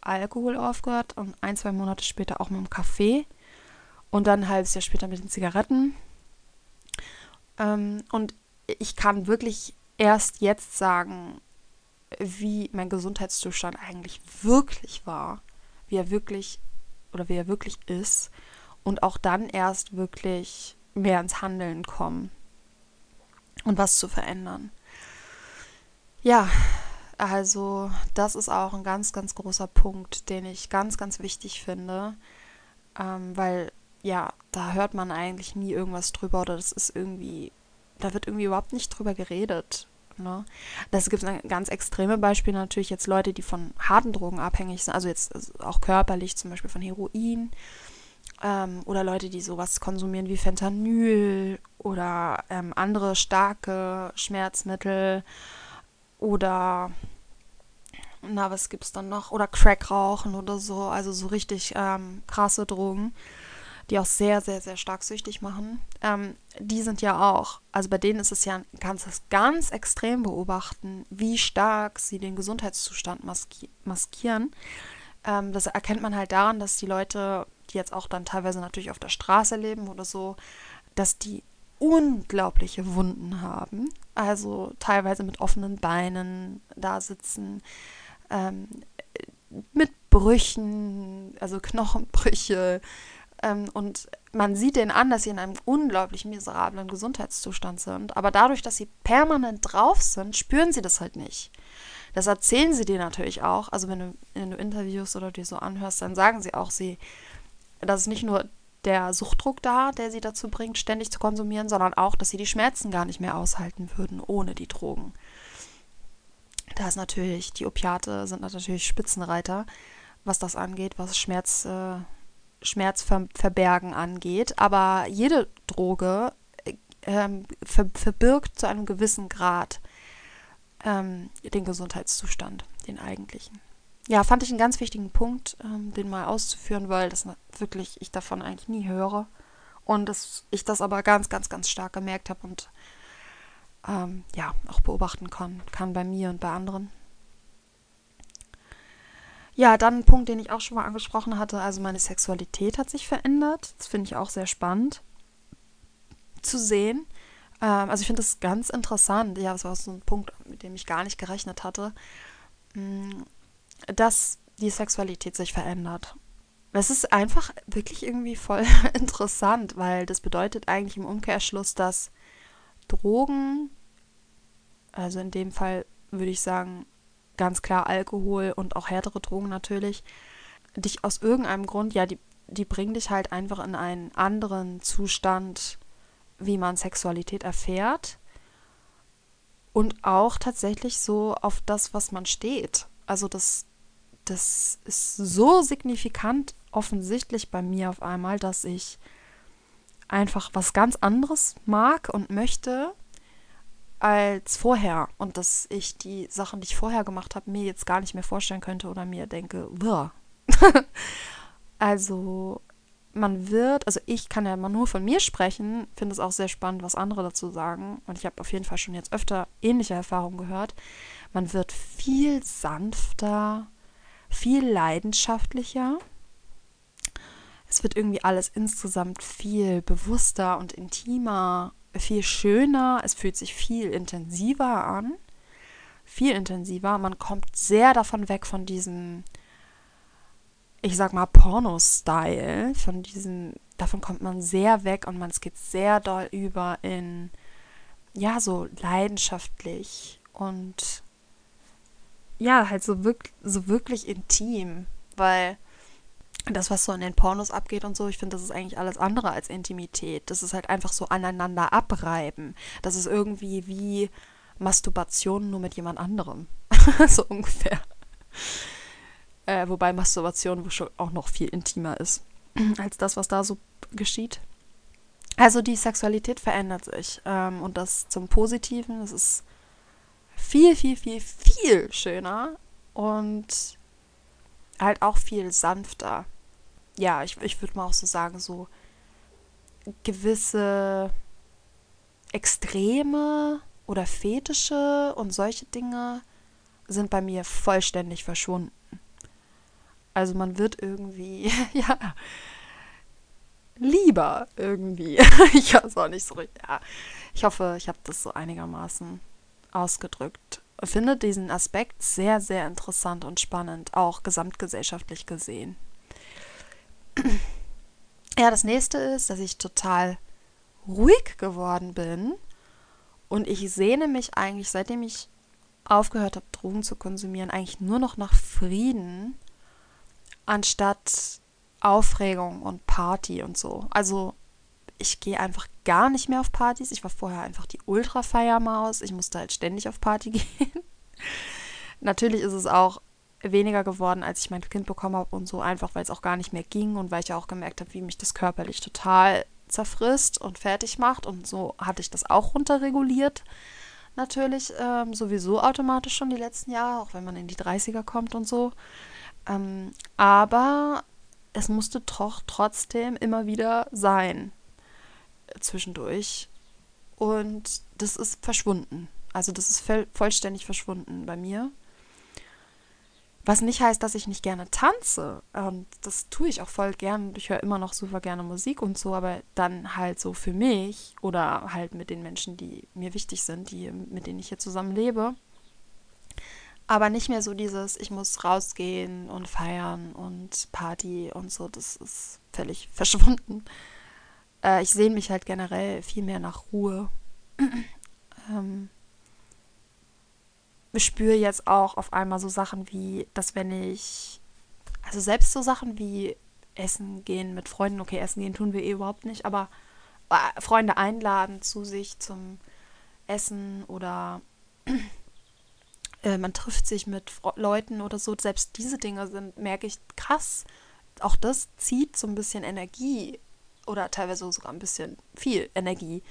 Alkohol aufgehört und ein, zwei Monate später auch mit dem Kaffee und dann ein halbes Jahr später mit den Zigaretten. Ähm, und ich kann wirklich erst jetzt sagen, wie mein Gesundheitszustand eigentlich wirklich war, wie er wirklich oder wie er wirklich ist und auch dann erst wirklich mehr ins Handeln kommen und was zu verändern. Ja, also das ist auch ein ganz, ganz großer Punkt, den ich ganz, ganz wichtig finde, ähm, weil ja, da hört man eigentlich nie irgendwas drüber oder das ist irgendwie da wird irgendwie überhaupt nicht drüber geredet. Ne? Das gibt ein ganz extreme Beispiel natürlich jetzt Leute, die von harten Drogen abhängig sind, also jetzt auch körperlich, zum Beispiel von Heroin. Ähm, oder Leute, die sowas konsumieren wie Fentanyl oder ähm, andere starke Schmerzmittel oder na, was gibt's dann noch? Oder Crack rauchen oder so, also so richtig ähm, krasse Drogen die auch sehr, sehr, sehr stark süchtig machen, ähm, die sind ja auch, also bei denen ist es ja ganz, ganz extrem beobachten, wie stark sie den Gesundheitszustand maski maskieren. Ähm, das erkennt man halt daran, dass die Leute, die jetzt auch dann teilweise natürlich auf der Straße leben oder so, dass die unglaubliche Wunden haben, also teilweise mit offenen Beinen da sitzen, ähm, mit Brüchen, also Knochenbrüche, ähm, und man sieht denen an, dass sie in einem unglaublich miserablen Gesundheitszustand sind. Aber dadurch, dass sie permanent drauf sind, spüren sie das halt nicht. Das erzählen sie dir natürlich auch. Also wenn du, wenn du Interviews oder dir so anhörst, dann sagen sie auch, sie, dass es nicht nur der Suchtdruck da, der sie dazu bringt, ständig zu konsumieren, sondern auch, dass sie die Schmerzen gar nicht mehr aushalten würden ohne die Drogen. Da ist natürlich, die Opiate sind natürlich Spitzenreiter, was das angeht, was Schmerz, äh, Schmerzverbergen angeht. Aber jede Droge ähm, ver verbirgt zu einem gewissen Grad ähm, den Gesundheitszustand, den eigentlichen. Ja, fand ich einen ganz wichtigen Punkt, ähm, den mal auszuführen, weil das wirklich ich davon eigentlich nie höre und das, ich das aber ganz, ganz, ganz stark gemerkt habe und ähm, ja auch beobachten kann, kann bei mir und bei anderen. Ja, dann ein Punkt, den ich auch schon mal angesprochen hatte. Also meine Sexualität hat sich verändert. Das finde ich auch sehr spannend zu sehen. Ähm, also ich finde das ganz interessant. Ja, das war so ein Punkt, mit dem ich gar nicht gerechnet hatte, mm, dass die Sexualität sich verändert. Es ist einfach wirklich irgendwie voll interessant, weil das bedeutet eigentlich im Umkehrschluss, dass Drogen, also in dem Fall würde ich sagen, ganz klar Alkohol und auch härtere Drogen natürlich, dich aus irgendeinem Grund, ja, die, die bringen dich halt einfach in einen anderen Zustand, wie man Sexualität erfährt. Und auch tatsächlich so auf das, was man steht. Also das, das ist so signifikant offensichtlich bei mir auf einmal, dass ich einfach was ganz anderes mag und möchte als vorher. Und dass ich die Sachen, die ich vorher gemacht habe, mir jetzt gar nicht mehr vorstellen könnte oder mir denke, also man wird, also ich kann ja mal nur von mir sprechen, finde es auch sehr spannend, was andere dazu sagen. Und ich habe auf jeden Fall schon jetzt öfter ähnliche Erfahrungen gehört. Man wird viel sanfter, viel leidenschaftlicher. Es wird irgendwie alles insgesamt viel bewusster und intimer viel schöner, es fühlt sich viel intensiver an, viel intensiver. Man kommt sehr davon weg von diesem, ich sag mal, Porno-Style. Von diesem, davon kommt man sehr weg und man es geht sehr doll über in, ja, so leidenschaftlich und ja, halt so wirklich, so wirklich intim, weil das, was so in den Pornos abgeht und so, ich finde, das ist eigentlich alles andere als Intimität. Das ist halt einfach so aneinander abreiben. Das ist irgendwie wie Masturbation nur mit jemand anderem. so ungefähr. Äh, wobei Masturbation auch noch viel intimer ist als das, was da so geschieht. Also die Sexualität verändert sich ähm, und das zum Positiven. Es ist viel, viel, viel, viel schöner und halt auch viel sanfter. Ja, ich, ich würde mal auch so sagen, so gewisse Extreme oder Fetische und solche Dinge sind bei mir vollständig verschwunden. Also man wird irgendwie, ja, lieber irgendwie. ich weiß auch nicht so richtig. Ja, ich hoffe, ich habe das so einigermaßen ausgedrückt. Finde diesen Aspekt sehr, sehr interessant und spannend, auch gesamtgesellschaftlich gesehen. Ja, das nächste ist, dass ich total ruhig geworden bin und ich sehne mich eigentlich, seitdem ich aufgehört habe, Drogen zu konsumieren, eigentlich nur noch nach Frieden anstatt Aufregung und Party und so. Also ich gehe einfach gar nicht mehr auf Partys. Ich war vorher einfach die Ultra-Feiermaus. Ich musste halt ständig auf Party gehen. Natürlich ist es auch weniger geworden, als ich mein Kind bekommen habe und so, einfach weil es auch gar nicht mehr ging und weil ich auch gemerkt habe, wie mich das körperlich total zerfrisst und fertig macht. Und so hatte ich das auch runterreguliert. Natürlich ähm, sowieso automatisch schon die letzten Jahre, auch wenn man in die 30er kommt und so. Ähm, aber es musste doch trotzdem immer wieder sein zwischendurch. Und das ist verschwunden. Also das ist vollständig verschwunden bei mir. Was nicht heißt, dass ich nicht gerne tanze. Und das tue ich auch voll gern. Ich höre immer noch super gerne Musik und so, aber dann halt so für mich oder halt mit den Menschen, die mir wichtig sind, die, mit denen ich hier zusammen lebe. Aber nicht mehr so dieses, ich muss rausgehen und feiern und Party und so. Das ist völlig verschwunden. Äh, ich sehe mich halt generell viel mehr nach Ruhe. ähm, ich spüre jetzt auch auf einmal so Sachen wie, dass wenn ich, also selbst so Sachen wie Essen gehen mit Freunden, okay, Essen gehen tun wir eh überhaupt nicht, aber äh, Freunde einladen zu sich zum Essen oder äh, man trifft sich mit Fre Leuten oder so, selbst diese Dinge sind, merke ich, krass, auch das zieht so ein bisschen Energie oder teilweise sogar ein bisschen viel Energie.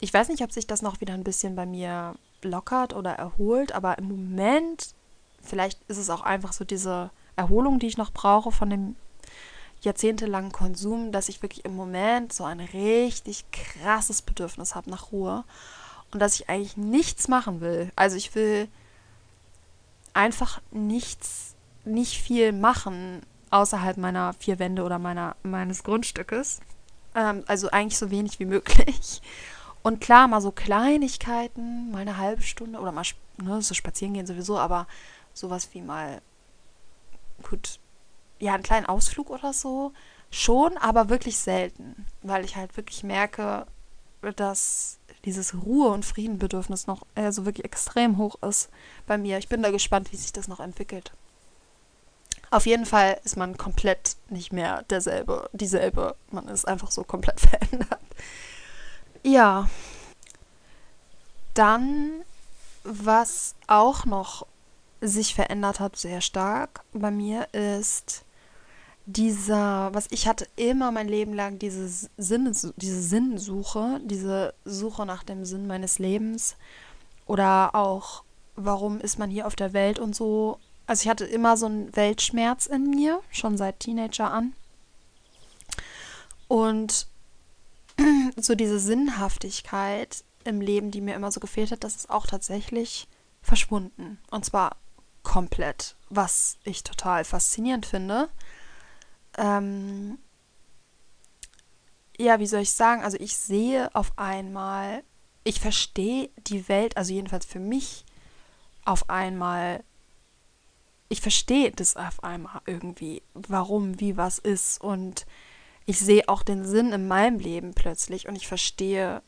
Ich weiß nicht, ob sich das noch wieder ein bisschen bei mir lockert oder erholt, aber im Moment, vielleicht ist es auch einfach so diese Erholung, die ich noch brauche von dem jahrzehntelangen Konsum, dass ich wirklich im Moment so ein richtig krasses Bedürfnis habe nach Ruhe und dass ich eigentlich nichts machen will. Also ich will einfach nichts, nicht viel machen außerhalb meiner vier Wände oder meiner, meines Grundstückes. Ähm, also eigentlich so wenig wie möglich. Und klar, mal so Kleinigkeiten, mal eine halbe Stunde oder mal ne, so spazieren gehen sowieso, aber sowas wie mal, gut, ja, einen kleinen Ausflug oder so, schon, aber wirklich selten, weil ich halt wirklich merke, dass dieses Ruhe- und Friedenbedürfnis noch also wirklich extrem hoch ist bei mir. Ich bin da gespannt, wie sich das noch entwickelt. Auf jeden Fall ist man komplett nicht mehr derselbe, dieselbe. Man ist einfach so komplett verändert. Ja. Dann, was auch noch sich verändert hat, sehr stark bei mir, ist dieser, was ich hatte immer mein Leben lang, diese, Sinne, diese Sinnsuche, diese Suche nach dem Sinn meines Lebens oder auch, warum ist man hier auf der Welt und so. Also ich hatte immer so einen Weltschmerz in mir, schon seit Teenager an. Und so diese Sinnhaftigkeit im Leben, die mir immer so gefehlt hat, das ist auch tatsächlich verschwunden. Und zwar komplett, was ich total faszinierend finde ähm, ja, wie soll ich sagen? Also ich sehe auf einmal, ich verstehe die Welt, also jedenfalls für mich auf einmal ich verstehe das auf einmal irgendwie, warum, wie was ist. Und ich sehe auch den Sinn in meinem Leben plötzlich und ich verstehe,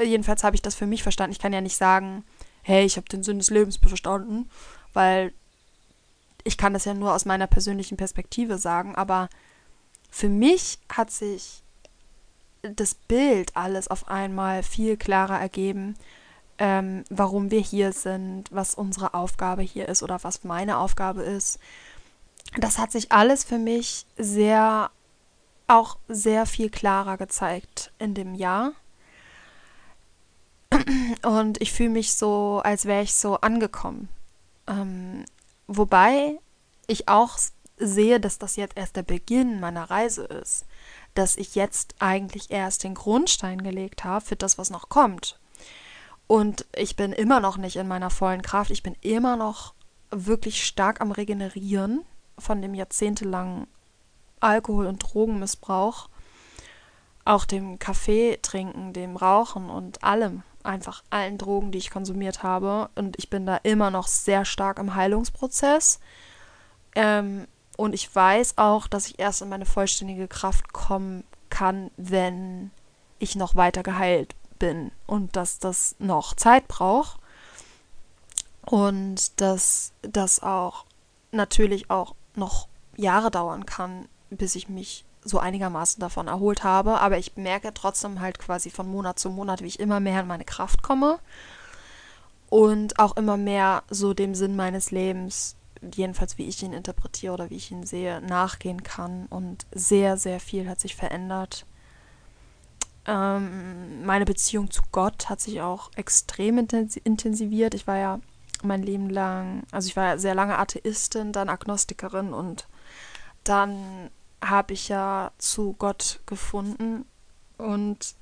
jedenfalls habe ich das für mich verstanden. Ich kann ja nicht sagen, hey, ich habe den Sinn des Lebens verstanden, weil ich kann das ja nur aus meiner persönlichen Perspektive sagen, aber für mich hat sich das Bild alles auf einmal viel klarer ergeben, ähm, warum wir hier sind, was unsere Aufgabe hier ist oder was meine Aufgabe ist. Das hat sich alles für mich sehr, auch sehr viel klarer gezeigt in dem Jahr. Und ich fühle mich so, als wäre ich so angekommen. Ähm, wobei ich auch sehe, dass das jetzt erst der Beginn meiner Reise ist. Dass ich jetzt eigentlich erst den Grundstein gelegt habe für das, was noch kommt. Und ich bin immer noch nicht in meiner vollen Kraft. Ich bin immer noch wirklich stark am Regenerieren von dem jahrzehntelangen Alkohol- und Drogenmissbrauch. Auch dem Kaffee trinken, dem Rauchen und allem. Einfach allen Drogen, die ich konsumiert habe. Und ich bin da immer noch sehr stark im Heilungsprozess. Ähm, und ich weiß auch, dass ich erst in meine vollständige Kraft kommen kann, wenn ich noch weiter geheilt bin und dass das noch Zeit braucht und dass das auch natürlich auch noch Jahre dauern kann, bis ich mich so einigermaßen davon erholt habe. Aber ich merke trotzdem halt quasi von Monat zu Monat, wie ich immer mehr in meine Kraft komme und auch immer mehr so dem Sinn meines Lebens, jedenfalls wie ich ihn interpretiere oder wie ich ihn sehe, nachgehen kann. Und sehr, sehr viel hat sich verändert. Ähm, meine Beziehung zu Gott hat sich auch extrem intensiviert. Ich war ja mein Leben lang, also ich war ja sehr lange Atheistin, dann Agnostikerin und dann habe ich ja zu Gott gefunden und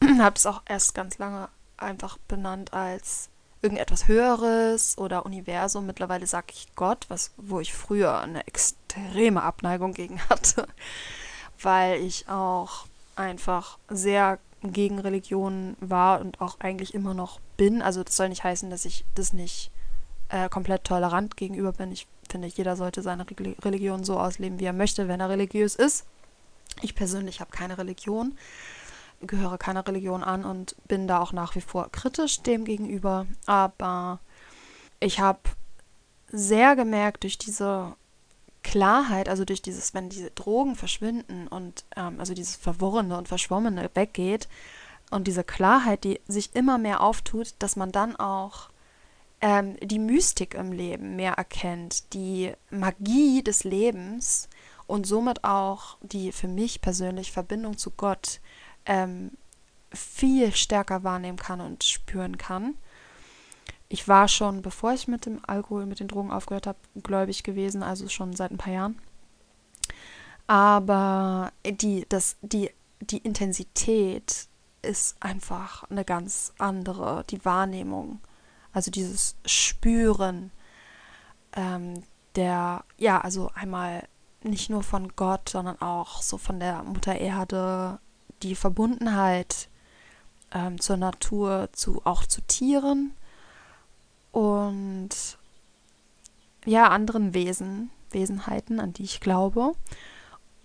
habe es auch erst ganz lange einfach benannt als irgendetwas Höheres oder Universum. Mittlerweile sage ich Gott, was, wo ich früher eine extreme Abneigung gegen hatte, weil ich auch einfach sehr gegen Religion war und auch eigentlich immer noch bin. Also das soll nicht heißen, dass ich das nicht äh, komplett tolerant gegenüber bin. Ich finde, jeder sollte seine Religion so ausleben, wie er möchte, wenn er religiös ist. Ich persönlich habe keine Religion, gehöre keiner Religion an und bin da auch nach wie vor kritisch dem gegenüber. Aber ich habe sehr gemerkt durch diese Klarheit, also durch dieses, wenn diese Drogen verschwinden und ähm, also dieses Verworrene und Verschwommene weggeht und diese Klarheit, die sich immer mehr auftut, dass man dann auch ähm, die Mystik im Leben mehr erkennt, die Magie des Lebens und somit auch die für mich persönlich Verbindung zu Gott ähm, viel stärker wahrnehmen kann und spüren kann ich war schon, bevor ich mit dem Alkohol, mit den Drogen aufgehört habe, gläubig gewesen, also schon seit ein paar Jahren. Aber die, das, die, die Intensität ist einfach eine ganz andere, die Wahrnehmung, also dieses Spüren ähm, der, ja, also einmal nicht nur von Gott, sondern auch so von der Mutter Erde, die Verbundenheit ähm, zur Natur, zu, auch zu Tieren und ja, anderen Wesen, Wesenheiten, an die ich glaube.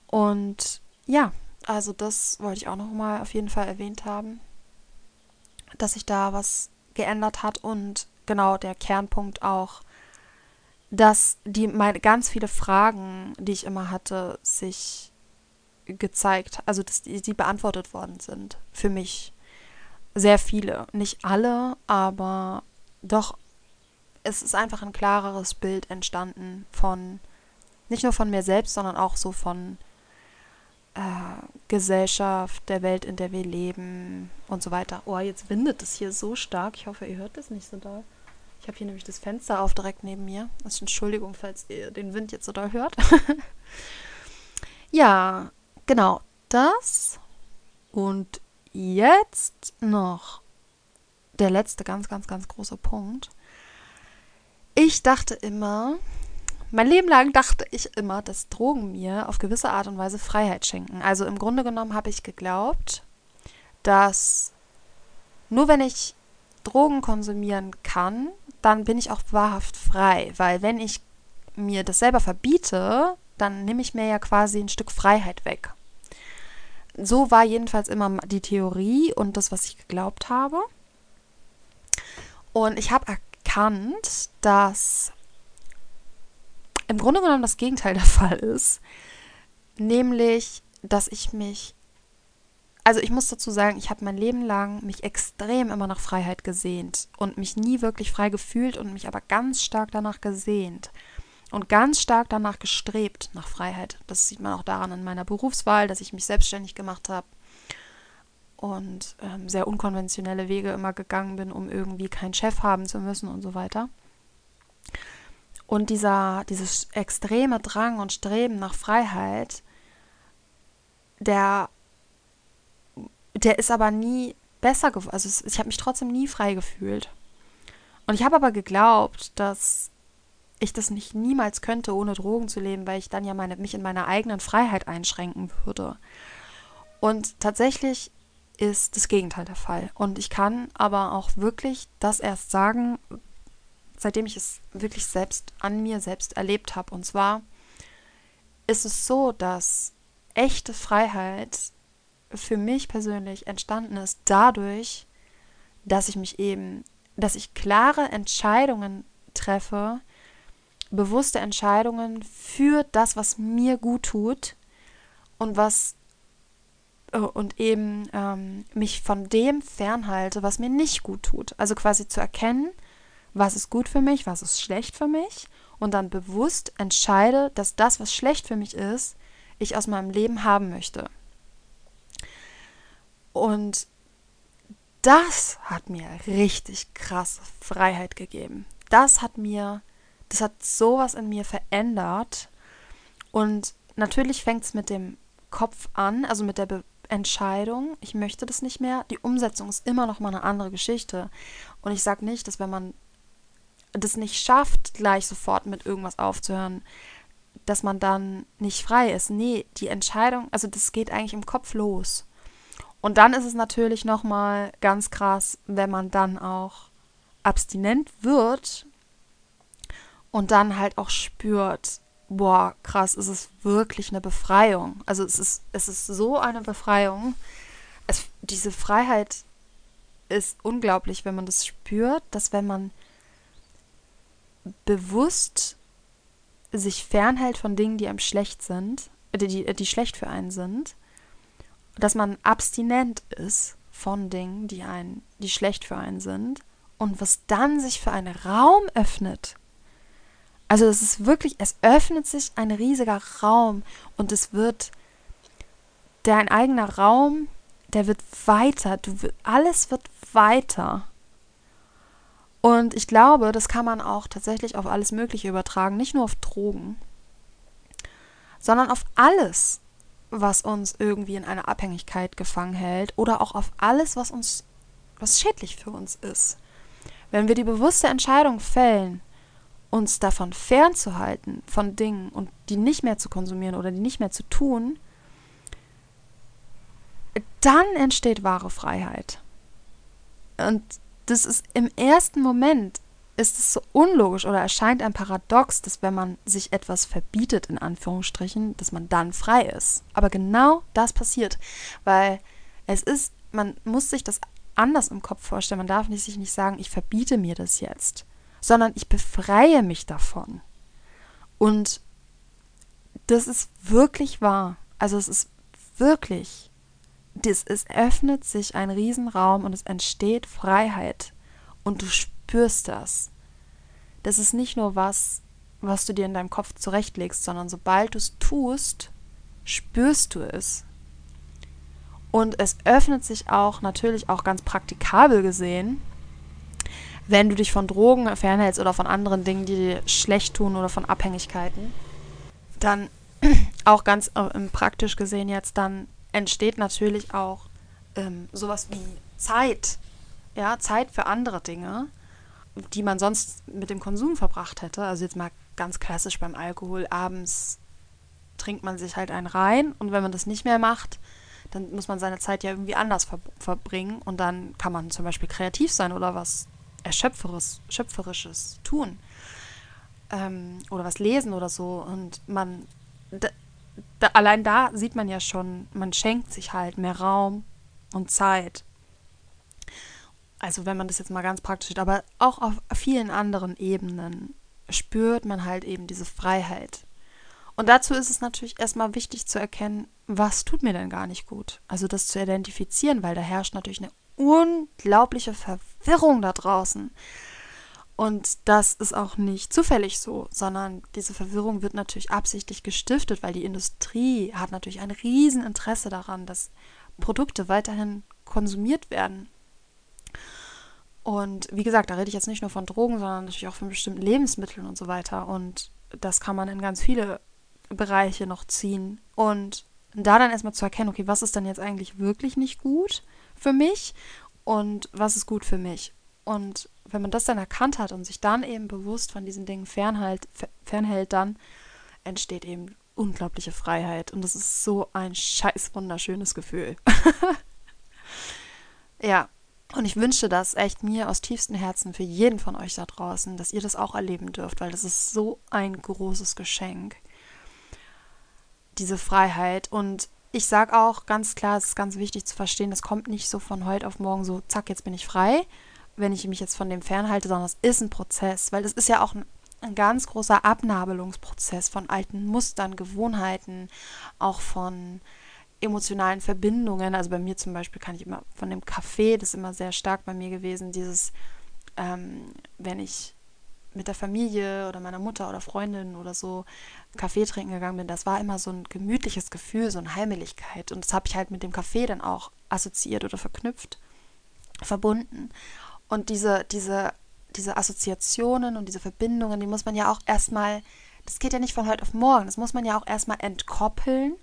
Und ja, also das wollte ich auch nochmal auf jeden Fall erwähnt haben, dass sich da was geändert hat und genau der Kernpunkt auch, dass die meine ganz viele Fragen, die ich immer hatte, sich gezeigt, also dass die, die beantwortet worden sind für mich. Sehr viele, nicht alle, aber doch es ist einfach ein klareres Bild entstanden von, nicht nur von mir selbst, sondern auch so von äh, Gesellschaft, der Welt, in der wir leben und so weiter. Oh, jetzt windet es hier so stark. Ich hoffe, ihr hört das nicht so doll. Ich habe hier nämlich das Fenster auf direkt neben mir. Also Entschuldigung, falls ihr den Wind jetzt so doll hört. ja, genau. Das. Und jetzt noch der letzte ganz, ganz, ganz große Punkt. Ich dachte immer, mein Leben lang dachte ich immer, dass Drogen mir auf gewisse Art und Weise Freiheit schenken. Also im Grunde genommen habe ich geglaubt, dass nur wenn ich Drogen konsumieren kann, dann bin ich auch wahrhaft frei. Weil wenn ich mir das selber verbiete, dann nehme ich mir ja quasi ein Stück Freiheit weg. So war jedenfalls immer die Theorie und das, was ich geglaubt habe. Und ich habe erkannt, dass im Grunde genommen das Gegenteil der Fall ist. Nämlich, dass ich mich, also ich muss dazu sagen, ich habe mein Leben lang mich extrem immer nach Freiheit gesehnt und mich nie wirklich frei gefühlt und mich aber ganz stark danach gesehnt und ganz stark danach gestrebt nach Freiheit. Das sieht man auch daran in meiner Berufswahl, dass ich mich selbstständig gemacht habe und ähm, sehr unkonventionelle Wege immer gegangen bin, um irgendwie keinen Chef haben zu müssen und so weiter. Und dieser, dieses extreme Drang und Streben nach Freiheit, der, der ist aber nie besser geworden. Also ich habe mich trotzdem nie frei gefühlt. Und ich habe aber geglaubt, dass ich das nicht niemals könnte, ohne Drogen zu leben, weil ich dann ja meine, mich in meiner eigenen Freiheit einschränken würde. Und tatsächlich ist das Gegenteil der Fall. Und ich kann aber auch wirklich das erst sagen, seitdem ich es wirklich selbst an mir selbst erlebt habe. Und zwar ist es so, dass echte Freiheit für mich persönlich entstanden ist dadurch, dass ich mich eben, dass ich klare Entscheidungen treffe, bewusste Entscheidungen für das, was mir gut tut und was und eben ähm, mich von dem fernhalte, was mir nicht gut tut. Also quasi zu erkennen, was ist gut für mich, was ist schlecht für mich und dann bewusst entscheide, dass das, was schlecht für mich ist, ich aus meinem Leben haben möchte. Und das hat mir richtig krasse Freiheit gegeben. Das hat mir, das hat sowas in mir verändert. Und natürlich fängt es mit dem Kopf an, also mit der Be Entscheidung, ich möchte das nicht mehr. Die Umsetzung ist immer noch mal eine andere Geschichte. Und ich sage nicht, dass wenn man das nicht schafft, gleich sofort mit irgendwas aufzuhören, dass man dann nicht frei ist. Nee, die Entscheidung, also das geht eigentlich im Kopf los. Und dann ist es natürlich nochmal ganz krass, wenn man dann auch abstinent wird und dann halt auch spürt, boah, krass, es ist wirklich eine Befreiung. Also es ist, es ist so eine Befreiung. Es, diese Freiheit ist unglaublich, wenn man das spürt, dass wenn man bewusst sich fernhält von Dingen, die einem schlecht sind, die, die, die schlecht für einen sind, dass man abstinent ist von Dingen, die einen, die schlecht für einen sind, und was dann sich für einen Raum öffnet. Also es ist wirklich, es öffnet sich ein riesiger Raum und es wird dein eigener Raum, der wird weiter, du, alles wird weiter. Und ich glaube, das kann man auch tatsächlich auf alles Mögliche übertragen, nicht nur auf Drogen, sondern auf alles, was uns irgendwie in einer Abhängigkeit gefangen hält oder auch auf alles, was uns, was schädlich für uns ist. Wenn wir die bewusste Entscheidung fällen, uns davon fernzuhalten, von Dingen und die nicht mehr zu konsumieren oder die nicht mehr zu tun, dann entsteht wahre Freiheit. Und das ist im ersten Moment ist es so unlogisch oder erscheint ein Paradox, dass wenn man sich etwas verbietet, in Anführungsstrichen, dass man dann frei ist. Aber genau das passiert, weil es ist, man muss sich das anders im Kopf vorstellen. Man darf nicht, sich nicht sagen, ich verbiete mir das jetzt, sondern ich befreie mich davon. Und das ist wirklich wahr. Also es ist wirklich das, es öffnet sich ein Riesenraum und es entsteht Freiheit. Und du spürst das. Das ist nicht nur was, was du dir in deinem Kopf zurechtlegst, sondern sobald du es tust, spürst du es. Und es öffnet sich auch natürlich auch ganz praktikabel gesehen, wenn du dich von Drogen fernhältst oder von anderen Dingen, die dir schlecht tun oder von Abhängigkeiten, dann auch ganz äh, praktisch gesehen jetzt, dann entsteht natürlich auch ähm, sowas wie Zeit. Ja, Zeit für andere Dinge, die man sonst mit dem Konsum verbracht hätte. Also jetzt mal ganz klassisch beim Alkohol. Abends trinkt man sich halt einen rein und wenn man das nicht mehr macht, dann muss man seine Zeit ja irgendwie anders ver verbringen und dann kann man zum Beispiel kreativ sein oder was Erschöpferes, Schöpferisches tun. ähm, oder was lesen oder so und man, da, da, allein da sieht man ja schon, man schenkt sich halt mehr Raum und Zeit. Also wenn man das jetzt mal ganz praktisch sieht, aber auch auf vielen anderen Ebenen spürt man halt eben diese Freiheit. Und dazu ist es natürlich erstmal wichtig zu erkennen, was tut mir denn gar nicht gut. Also das zu identifizieren, weil da herrscht natürlich eine unglaubliche Verwirrung da draußen. Und das ist auch nicht zufällig so, sondern diese Verwirrung wird natürlich absichtlich gestiftet, weil die Industrie hat natürlich ein Rieseninteresse daran, dass Produkte weiterhin konsumiert werden. Und wie gesagt, da rede ich jetzt nicht nur von Drogen, sondern natürlich auch von bestimmten Lebensmitteln und so weiter. Und das kann man in ganz viele Bereiche noch ziehen. Und da dann erstmal zu erkennen, okay, was ist denn jetzt eigentlich wirklich nicht gut für mich und was ist gut für mich? Und wenn man das dann erkannt hat und sich dann eben bewusst von diesen Dingen fernhält, fernhält, dann entsteht eben unglaubliche Freiheit. Und das ist so ein scheiß wunderschönes Gefühl. ja, und ich wünsche das echt mir aus tiefstem Herzen für jeden von euch da draußen, dass ihr das auch erleben dürft, weil das ist so ein großes Geschenk. Diese Freiheit. Und ich sage auch ganz klar, es ist ganz wichtig zu verstehen, das kommt nicht so von heute auf morgen so, zack, jetzt bin ich frei, wenn ich mich jetzt von dem fernhalte, sondern es ist ein Prozess, weil es ist ja auch ein, ein ganz großer Abnabelungsprozess von alten Mustern, Gewohnheiten, auch von emotionalen Verbindungen. Also bei mir zum Beispiel kann ich immer von dem Kaffee, das ist immer sehr stark bei mir gewesen, dieses, ähm, wenn ich mit der Familie oder meiner Mutter oder Freundin oder so Kaffee trinken gegangen bin, das war immer so ein gemütliches Gefühl, so eine Heimeligkeit. Und das habe ich halt mit dem Kaffee dann auch assoziiert oder verknüpft, verbunden. Und diese, diese, diese Assoziationen und diese Verbindungen, die muss man ja auch erstmal, das geht ja nicht von heute auf morgen, das muss man ja auch erstmal entkoppeln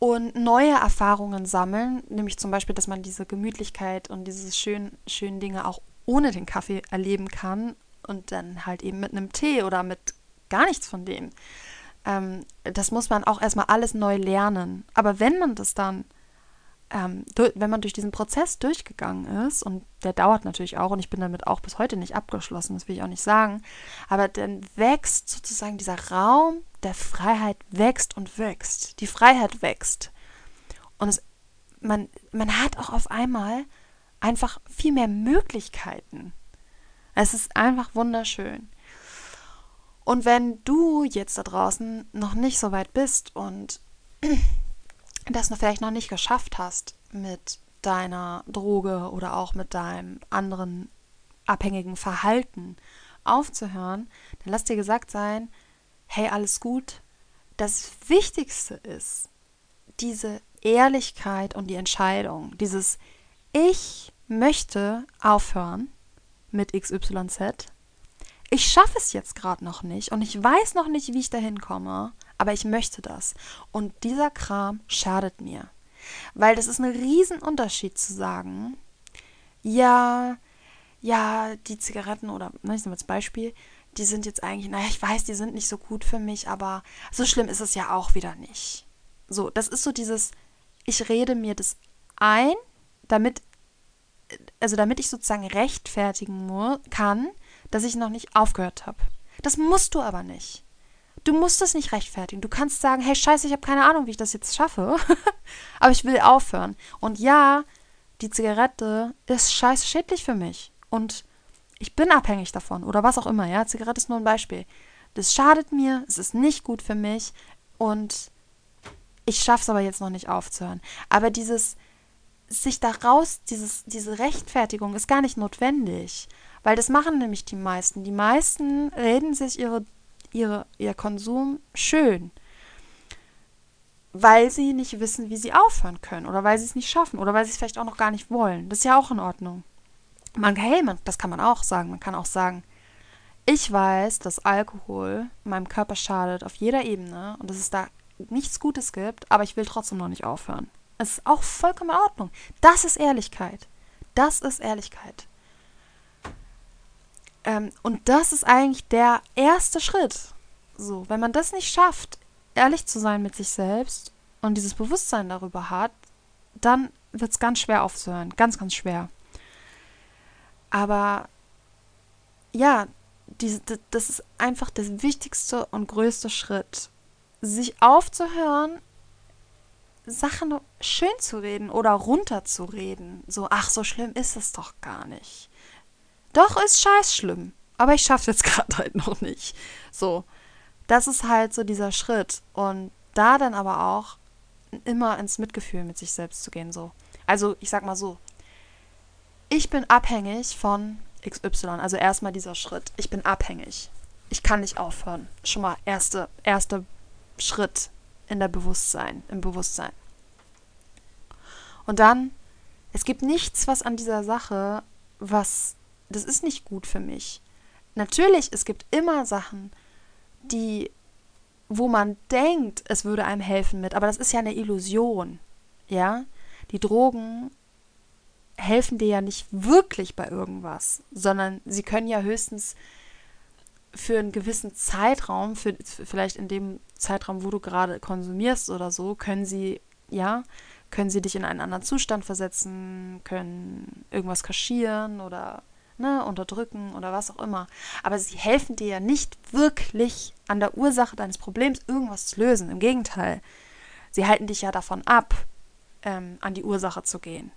und neue Erfahrungen sammeln, nämlich zum Beispiel, dass man diese Gemütlichkeit und diese schönen, schönen Dinge auch ohne den Kaffee erleben kann und dann halt eben mit einem Tee oder mit gar nichts von dem. Ähm, das muss man auch erstmal alles neu lernen. Aber wenn man das dann ähm, wenn man durch diesen Prozess durchgegangen ist, und der dauert natürlich auch, und ich bin damit auch bis heute nicht abgeschlossen, das will ich auch nicht sagen, aber dann wächst sozusagen dieser Raum der Freiheit wächst und wächst. Die Freiheit wächst. Und es, man, man hat auch auf einmal einfach viel mehr Möglichkeiten. Es ist einfach wunderschön. Und wenn du jetzt da draußen noch nicht so weit bist und das vielleicht noch nicht geschafft hast mit deiner Droge oder auch mit deinem anderen abhängigen Verhalten aufzuhören, dann lass dir gesagt sein, hey, alles gut. Das Wichtigste ist diese Ehrlichkeit und die Entscheidung, dieses Ich möchte aufhören mit XYZ. Ich schaffe es jetzt gerade noch nicht und ich weiß noch nicht, wie ich dahin komme, aber ich möchte das. Und dieser Kram schadet mir. Weil das ist ein Riesenunterschied zu sagen, ja, ja, die Zigaretten oder, ne, ich nehme als Beispiel, die sind jetzt eigentlich, naja, ich weiß, die sind nicht so gut für mich, aber so schlimm ist es ja auch wieder nicht. So, das ist so dieses, ich rede mir das ein, damit, also damit ich sozusagen rechtfertigen kann, dass ich noch nicht aufgehört habe. Das musst du aber nicht. Du musst es nicht rechtfertigen. Du kannst sagen, hey Scheiße, ich habe keine Ahnung, wie ich das jetzt schaffe, aber ich will aufhören. Und ja, die Zigarette ist scheiße schädlich für mich und ich bin abhängig davon oder was auch immer. Ja, Zigarette ist nur ein Beispiel. Das schadet mir, es ist nicht gut für mich und ich schaffe es aber jetzt noch nicht aufzuhören. Aber dieses sich daraus, dieses, diese Rechtfertigung ist gar nicht notwendig, weil das machen nämlich die meisten. Die meisten reden sich ihre ihre, ihr Konsum schön, weil sie nicht wissen, wie sie aufhören können oder weil sie es nicht schaffen oder weil sie es vielleicht auch noch gar nicht wollen. Das ist ja auch in Ordnung. Man, hey, man, das kann man auch sagen. Man kann auch sagen, ich weiß, dass Alkohol meinem Körper schadet auf jeder Ebene und dass es da nichts Gutes gibt, aber ich will trotzdem noch nicht aufhören. Es ist auch vollkommen in Ordnung. Das ist Ehrlichkeit. Das ist Ehrlichkeit. Ähm, und das ist eigentlich der erste Schritt. So, wenn man das nicht schafft, ehrlich zu sein mit sich selbst und dieses Bewusstsein darüber hat, dann wird es ganz schwer aufzuhören. Ganz, ganz schwer. Aber ja, die, das ist einfach der wichtigste und größte Schritt. Sich aufzuhören, Sachen schön zu reden oder runterzureden. So, ach, so schlimm ist es doch gar nicht. Doch, ist scheiß schlimm. Aber ich schaffe es jetzt gerade halt noch nicht. So, das ist halt so dieser Schritt. Und da dann aber auch immer ins Mitgefühl mit sich selbst zu gehen. So. Also, ich sag mal so, ich bin abhängig von XY. Also erstmal dieser Schritt. Ich bin abhängig. Ich kann nicht aufhören. Schon mal erster erste Schritt in der Bewusstsein, im Bewusstsein. Und dann, es gibt nichts, was an dieser Sache, was, das ist nicht gut für mich. Natürlich, es gibt immer Sachen, die, wo man denkt, es würde einem helfen mit, aber das ist ja eine Illusion. Ja, die Drogen helfen dir ja nicht wirklich bei irgendwas, sondern sie können ja höchstens für einen gewissen Zeitraum, für, vielleicht in dem Zeitraum, wo du gerade konsumierst oder so, können sie, ja, können sie dich in einen anderen Zustand versetzen, können irgendwas kaschieren oder ne, unterdrücken oder was auch immer. Aber sie helfen dir ja nicht wirklich an der Ursache deines Problems irgendwas zu lösen. Im Gegenteil, sie halten dich ja davon ab, ähm, an die Ursache zu gehen.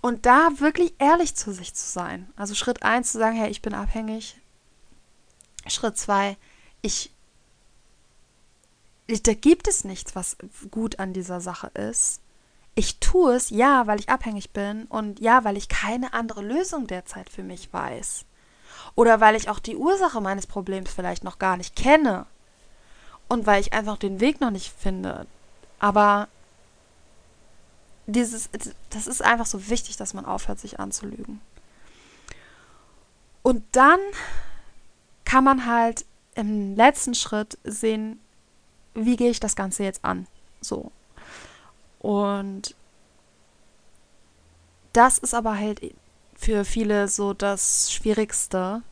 Und da wirklich ehrlich zu sich zu sein. Also Schritt 1 zu sagen, hey, ich bin abhängig. Schritt 2, ich da gibt es nichts, was gut an dieser Sache ist. Ich tue es, ja, weil ich abhängig bin und ja, weil ich keine andere Lösung derzeit für mich weiß. Oder weil ich auch die Ursache meines Problems vielleicht noch gar nicht kenne. Und weil ich einfach den Weg noch nicht finde. Aber dieses, das ist einfach so wichtig, dass man aufhört, sich anzulügen. Und dann kann man halt im letzten Schritt sehen, wie gehe ich das Ganze jetzt an? So. Und das ist aber halt für viele so das Schwierigste.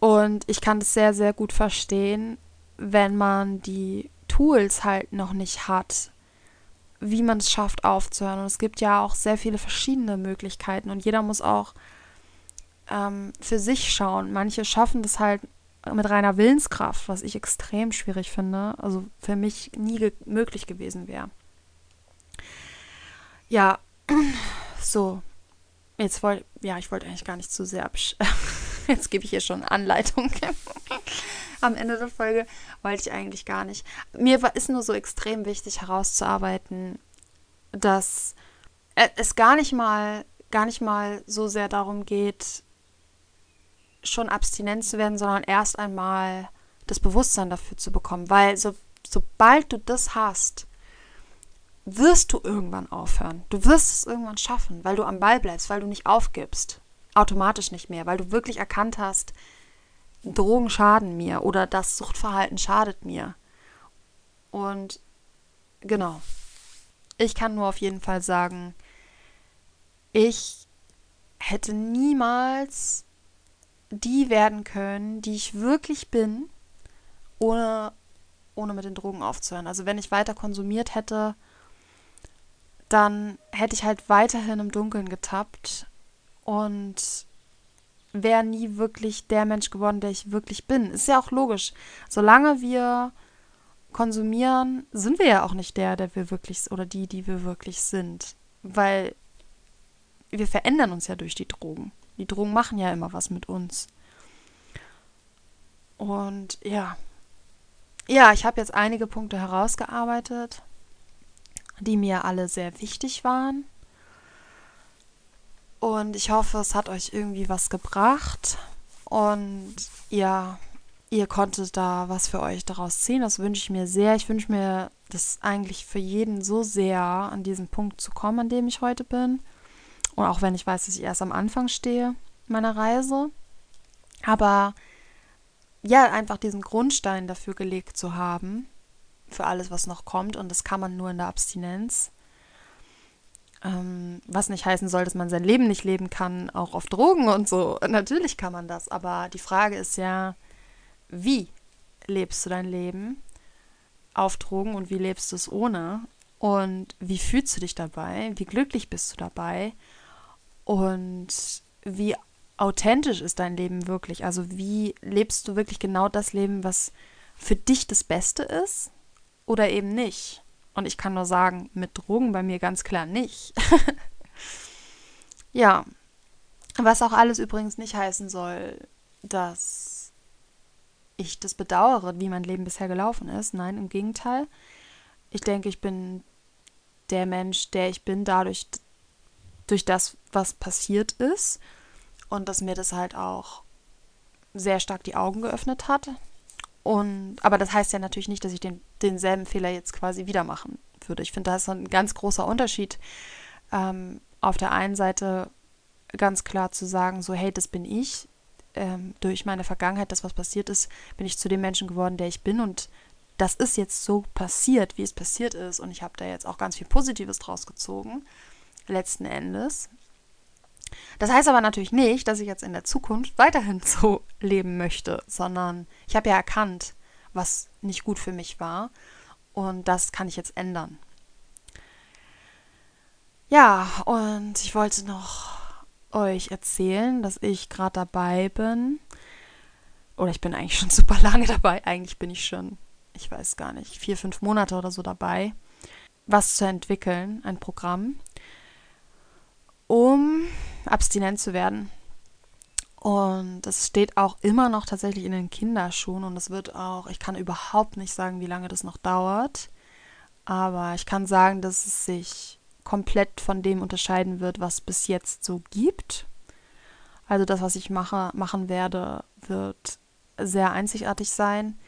Und ich kann das sehr, sehr gut verstehen, wenn man die Tools halt noch nicht hat, wie man es schafft aufzuhören. Und es gibt ja auch sehr viele verschiedene Möglichkeiten und jeder muss auch ähm, für sich schauen. Manche schaffen das halt mit reiner Willenskraft, was ich extrem schwierig finde, also für mich nie ge möglich gewesen wäre. Ja, so. Jetzt wollte, ja, ich wollte eigentlich gar nicht zu sehr. Jetzt gebe ich hier schon Anleitung. Am Ende der Folge wollte ich eigentlich gar nicht. Mir war, ist nur so extrem wichtig herauszuarbeiten, dass es gar nicht mal, gar nicht mal so sehr darum geht, schon abstinent zu werden, sondern erst einmal das Bewusstsein dafür zu bekommen. Weil so, sobald du das hast, wirst du irgendwann aufhören. Du wirst es irgendwann schaffen, weil du am Ball bleibst, weil du nicht aufgibst. Automatisch nicht mehr, weil du wirklich erkannt hast, Drogen schaden mir oder das Suchtverhalten schadet mir. Und genau. Ich kann nur auf jeden Fall sagen, ich hätte niemals die werden können, die ich wirklich bin, ohne, ohne mit den Drogen aufzuhören. Also wenn ich weiter konsumiert hätte, dann hätte ich halt weiterhin im Dunkeln getappt und wäre nie wirklich der Mensch geworden, der ich wirklich bin. Ist ja auch logisch. Solange wir konsumieren, sind wir ja auch nicht der, der wir wirklich oder die, die wir wirklich sind. Weil wir verändern uns ja durch die Drogen. Die Drogen machen ja immer was mit uns. Und ja. Ja, ich habe jetzt einige Punkte herausgearbeitet, die mir alle sehr wichtig waren. Und ich hoffe, es hat euch irgendwie was gebracht. Und ja, ihr konntet da was für euch daraus ziehen. Das wünsche ich mir sehr. Ich wünsche mir das eigentlich für jeden so sehr, an diesen Punkt zu kommen, an dem ich heute bin. Und auch wenn ich weiß, dass ich erst am Anfang stehe meiner Reise. Aber ja, einfach diesen Grundstein dafür gelegt zu haben, für alles, was noch kommt. Und das kann man nur in der Abstinenz. Ähm, was nicht heißen soll, dass man sein Leben nicht leben kann, auch auf Drogen und so. Natürlich kann man das. Aber die Frage ist ja, wie lebst du dein Leben auf Drogen und wie lebst du es ohne? Und wie fühlst du dich dabei? Wie glücklich bist du dabei? Und wie authentisch ist dein Leben wirklich? Also wie lebst du wirklich genau das Leben, was für dich das Beste ist oder eben nicht? Und ich kann nur sagen, mit Drogen bei mir ganz klar nicht. ja, was auch alles übrigens nicht heißen soll, dass ich das bedauere, wie mein Leben bisher gelaufen ist. Nein, im Gegenteil. Ich denke, ich bin der Mensch, der ich bin, dadurch, durch das, was passiert ist. Und dass mir das halt auch sehr stark die Augen geöffnet hat. Und, aber das heißt ja natürlich nicht, dass ich den, denselben Fehler jetzt quasi wieder machen würde. Ich finde, da ist ein ganz großer Unterschied. Ähm, auf der einen Seite ganz klar zu sagen, so, hey, das bin ich. Ähm, durch meine Vergangenheit, das, was passiert ist, bin ich zu dem Menschen geworden, der ich bin. Und das ist jetzt so passiert, wie es passiert ist. Und ich habe da jetzt auch ganz viel Positives draus gezogen, letzten Endes. Das heißt aber natürlich nicht, dass ich jetzt in der Zukunft weiterhin so leben möchte, sondern ich habe ja erkannt, was nicht gut für mich war. Und das kann ich jetzt ändern. Ja, und ich wollte noch euch erzählen, dass ich gerade dabei bin. Oder ich bin eigentlich schon super lange dabei. Eigentlich bin ich schon, ich weiß gar nicht, vier, fünf Monate oder so dabei, was zu entwickeln, ein Programm, um abstinent zu werden. Und das steht auch immer noch tatsächlich in den Kinderschuhen und es wird auch, ich kann überhaupt nicht sagen, wie lange das noch dauert, aber ich kann sagen, dass es sich komplett von dem unterscheiden wird, was bis jetzt so gibt. Also das, was ich mache, machen werde, wird sehr einzigartig sein.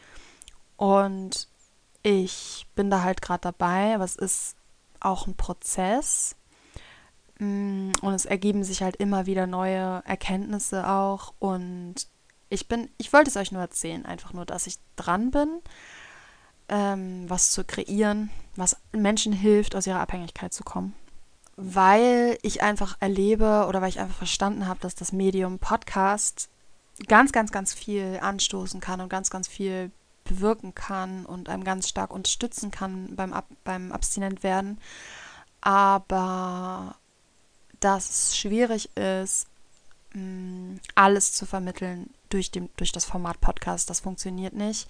Und ich bin da halt gerade dabei, aber es ist auch ein Prozess. Mm, und es ergeben sich halt immer wieder neue Erkenntnisse auch. Und ich bin, ich wollte es euch nur erzählen, einfach nur, dass ich dran bin, ähm, was zu kreieren, was Menschen hilft, aus ihrer Abhängigkeit zu kommen. Weil ich einfach erlebe oder weil ich einfach verstanden habe, dass das Medium Podcast ganz, ganz, ganz viel anstoßen kann und ganz, ganz viel bewirken kann und einem ganz stark unterstützen kann beim, Ab beim Abstinent werden. Aber dass es schwierig ist, mm, alles zu vermitteln durch, dem, durch das Format Podcast. Das funktioniert nicht.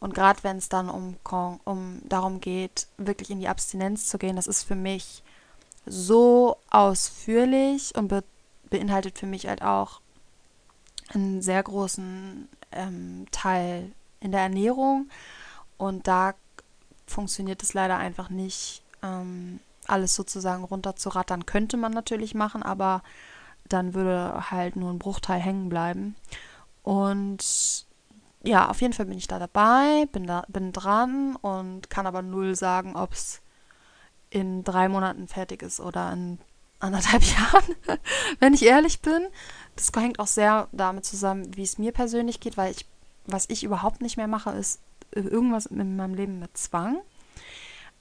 Und gerade wenn es dann um, um darum geht, wirklich in die Abstinenz zu gehen, das ist für mich so ausführlich und be beinhaltet für mich halt auch einen sehr großen ähm, Teil in der Ernährung. Und da funktioniert es leider einfach nicht, ähm, alles sozusagen runterzurattern. Könnte man natürlich machen, aber dann würde halt nur ein Bruchteil hängen bleiben. Und ja, auf jeden Fall bin ich da dabei, bin, da, bin dran und kann aber null sagen, ob es in drei Monaten fertig ist oder in anderthalb Jahren, wenn ich ehrlich bin. Das hängt auch sehr damit zusammen, wie es mir persönlich geht, weil ich, was ich überhaupt nicht mehr mache, ist irgendwas in meinem Leben mit Zwang.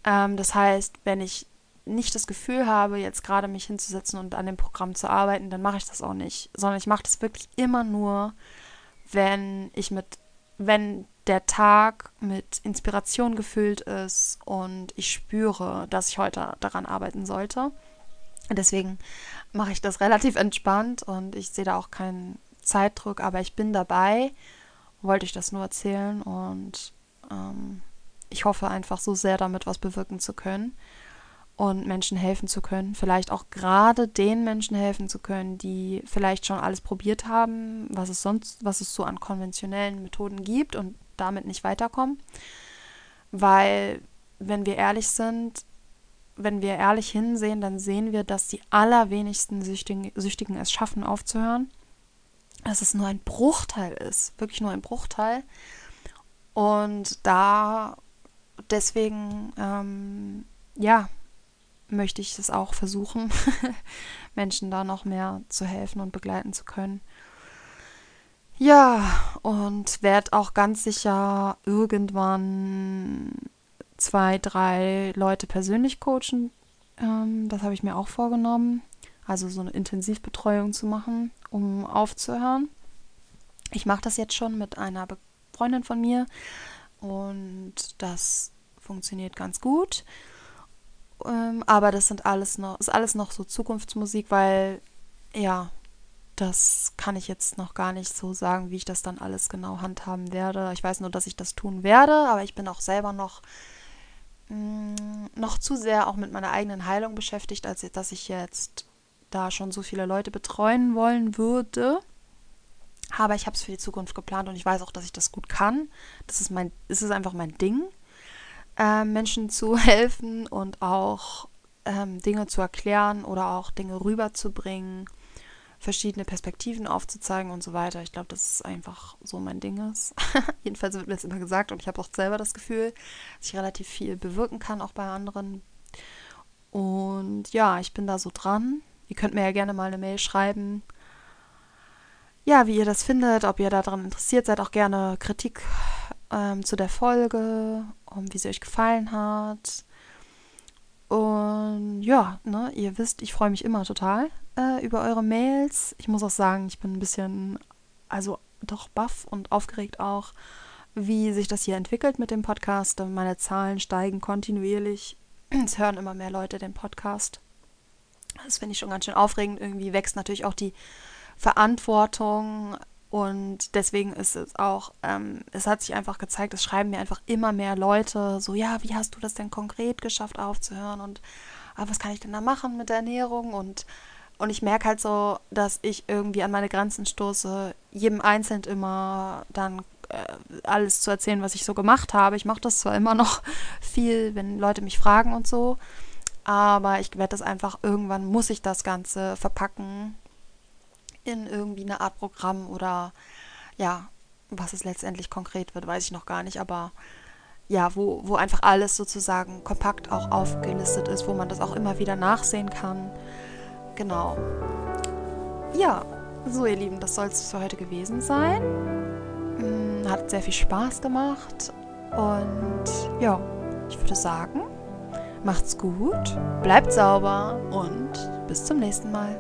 Ähm, das heißt, wenn ich nicht das Gefühl habe, jetzt gerade mich hinzusetzen und an dem Programm zu arbeiten, dann mache ich das auch nicht, sondern ich mache das wirklich immer nur, wenn ich mit, wenn der Tag mit Inspiration gefüllt ist und ich spüre, dass ich heute daran arbeiten sollte. Deswegen mache ich das relativ entspannt und ich sehe da auch keinen Zeitdruck, aber ich bin dabei, wollte ich das nur erzählen und ähm, ich hoffe einfach so sehr damit was bewirken zu können und Menschen helfen zu können. Vielleicht auch gerade den Menschen helfen zu können, die vielleicht schon alles probiert haben, was es sonst, was es so an konventionellen Methoden gibt und damit nicht weiterkommen. Weil, wenn wir ehrlich sind, wenn wir ehrlich hinsehen, dann sehen wir, dass die allerwenigsten Süchtigen, Süchtigen es schaffen, aufzuhören. Dass es nur ein Bruchteil ist, wirklich nur ein Bruchteil. Und da deswegen, ähm, ja, möchte ich es auch versuchen, Menschen da noch mehr zu helfen und begleiten zu können. Ja, und werde auch ganz sicher irgendwann zwei, drei Leute persönlich coachen. Ähm, das habe ich mir auch vorgenommen. Also so eine Intensivbetreuung zu machen, um aufzuhören. Ich mache das jetzt schon mit einer Freundin von mir und das funktioniert ganz gut. Ähm, aber das sind alles noch, ist alles noch so Zukunftsmusik, weil ja, das kann ich jetzt noch gar nicht so sagen, wie ich das dann alles genau handhaben werde. Ich weiß nur, dass ich das tun werde, aber ich bin auch selber noch, mm, noch zu sehr auch mit meiner eigenen Heilung beschäftigt, als dass ich jetzt da schon so viele Leute betreuen wollen würde. Aber ich habe es für die Zukunft geplant und ich weiß auch, dass ich das gut kann. Das ist mein, es ist einfach mein Ding, äh, Menschen zu helfen und auch ähm, Dinge zu erklären oder auch Dinge rüberzubringen verschiedene Perspektiven aufzuzeigen und so weiter. Ich glaube, das ist einfach so mein Ding ist. Jedenfalls wird mir das immer gesagt und ich habe auch selber das Gefühl, dass ich relativ viel bewirken kann, auch bei anderen. Und ja, ich bin da so dran. Ihr könnt mir ja gerne mal eine Mail schreiben. Ja, wie ihr das findet, ob ihr daran interessiert seid, auch gerne Kritik ähm, zu der Folge, um wie sie euch gefallen hat. Und ja, ne, ihr wisst, ich freue mich immer total äh, über eure Mails. Ich muss auch sagen, ich bin ein bisschen, also doch baff und aufgeregt auch, wie sich das hier entwickelt mit dem Podcast. Meine Zahlen steigen kontinuierlich. Es hören immer mehr Leute den Podcast. Das finde ich schon ganz schön aufregend. Irgendwie wächst natürlich auch die Verantwortung und deswegen ist es auch, ähm, es hat sich einfach gezeigt, es schreiben mir einfach immer mehr Leute so, ja, wie hast du das denn konkret geschafft aufzuhören? Und ah, was kann ich denn da machen mit der Ernährung? Und und ich merke halt so, dass ich irgendwie an meine Grenzen stoße, jedem einzeln immer dann äh, alles zu erzählen, was ich so gemacht habe. Ich mache das zwar immer noch viel, wenn Leute mich fragen und so, aber ich werde das einfach irgendwann muss ich das Ganze verpacken in irgendwie eine Art Programm oder ja, was es letztendlich konkret wird, weiß ich noch gar nicht, aber ja, wo, wo einfach alles sozusagen kompakt auch aufgelistet ist, wo man das auch immer wieder nachsehen kann. Genau. Ja, so ihr Lieben, das soll es für heute gewesen sein. Hm, hat sehr viel Spaß gemacht und ja, ich würde sagen, macht's gut, bleibt sauber und bis zum nächsten Mal.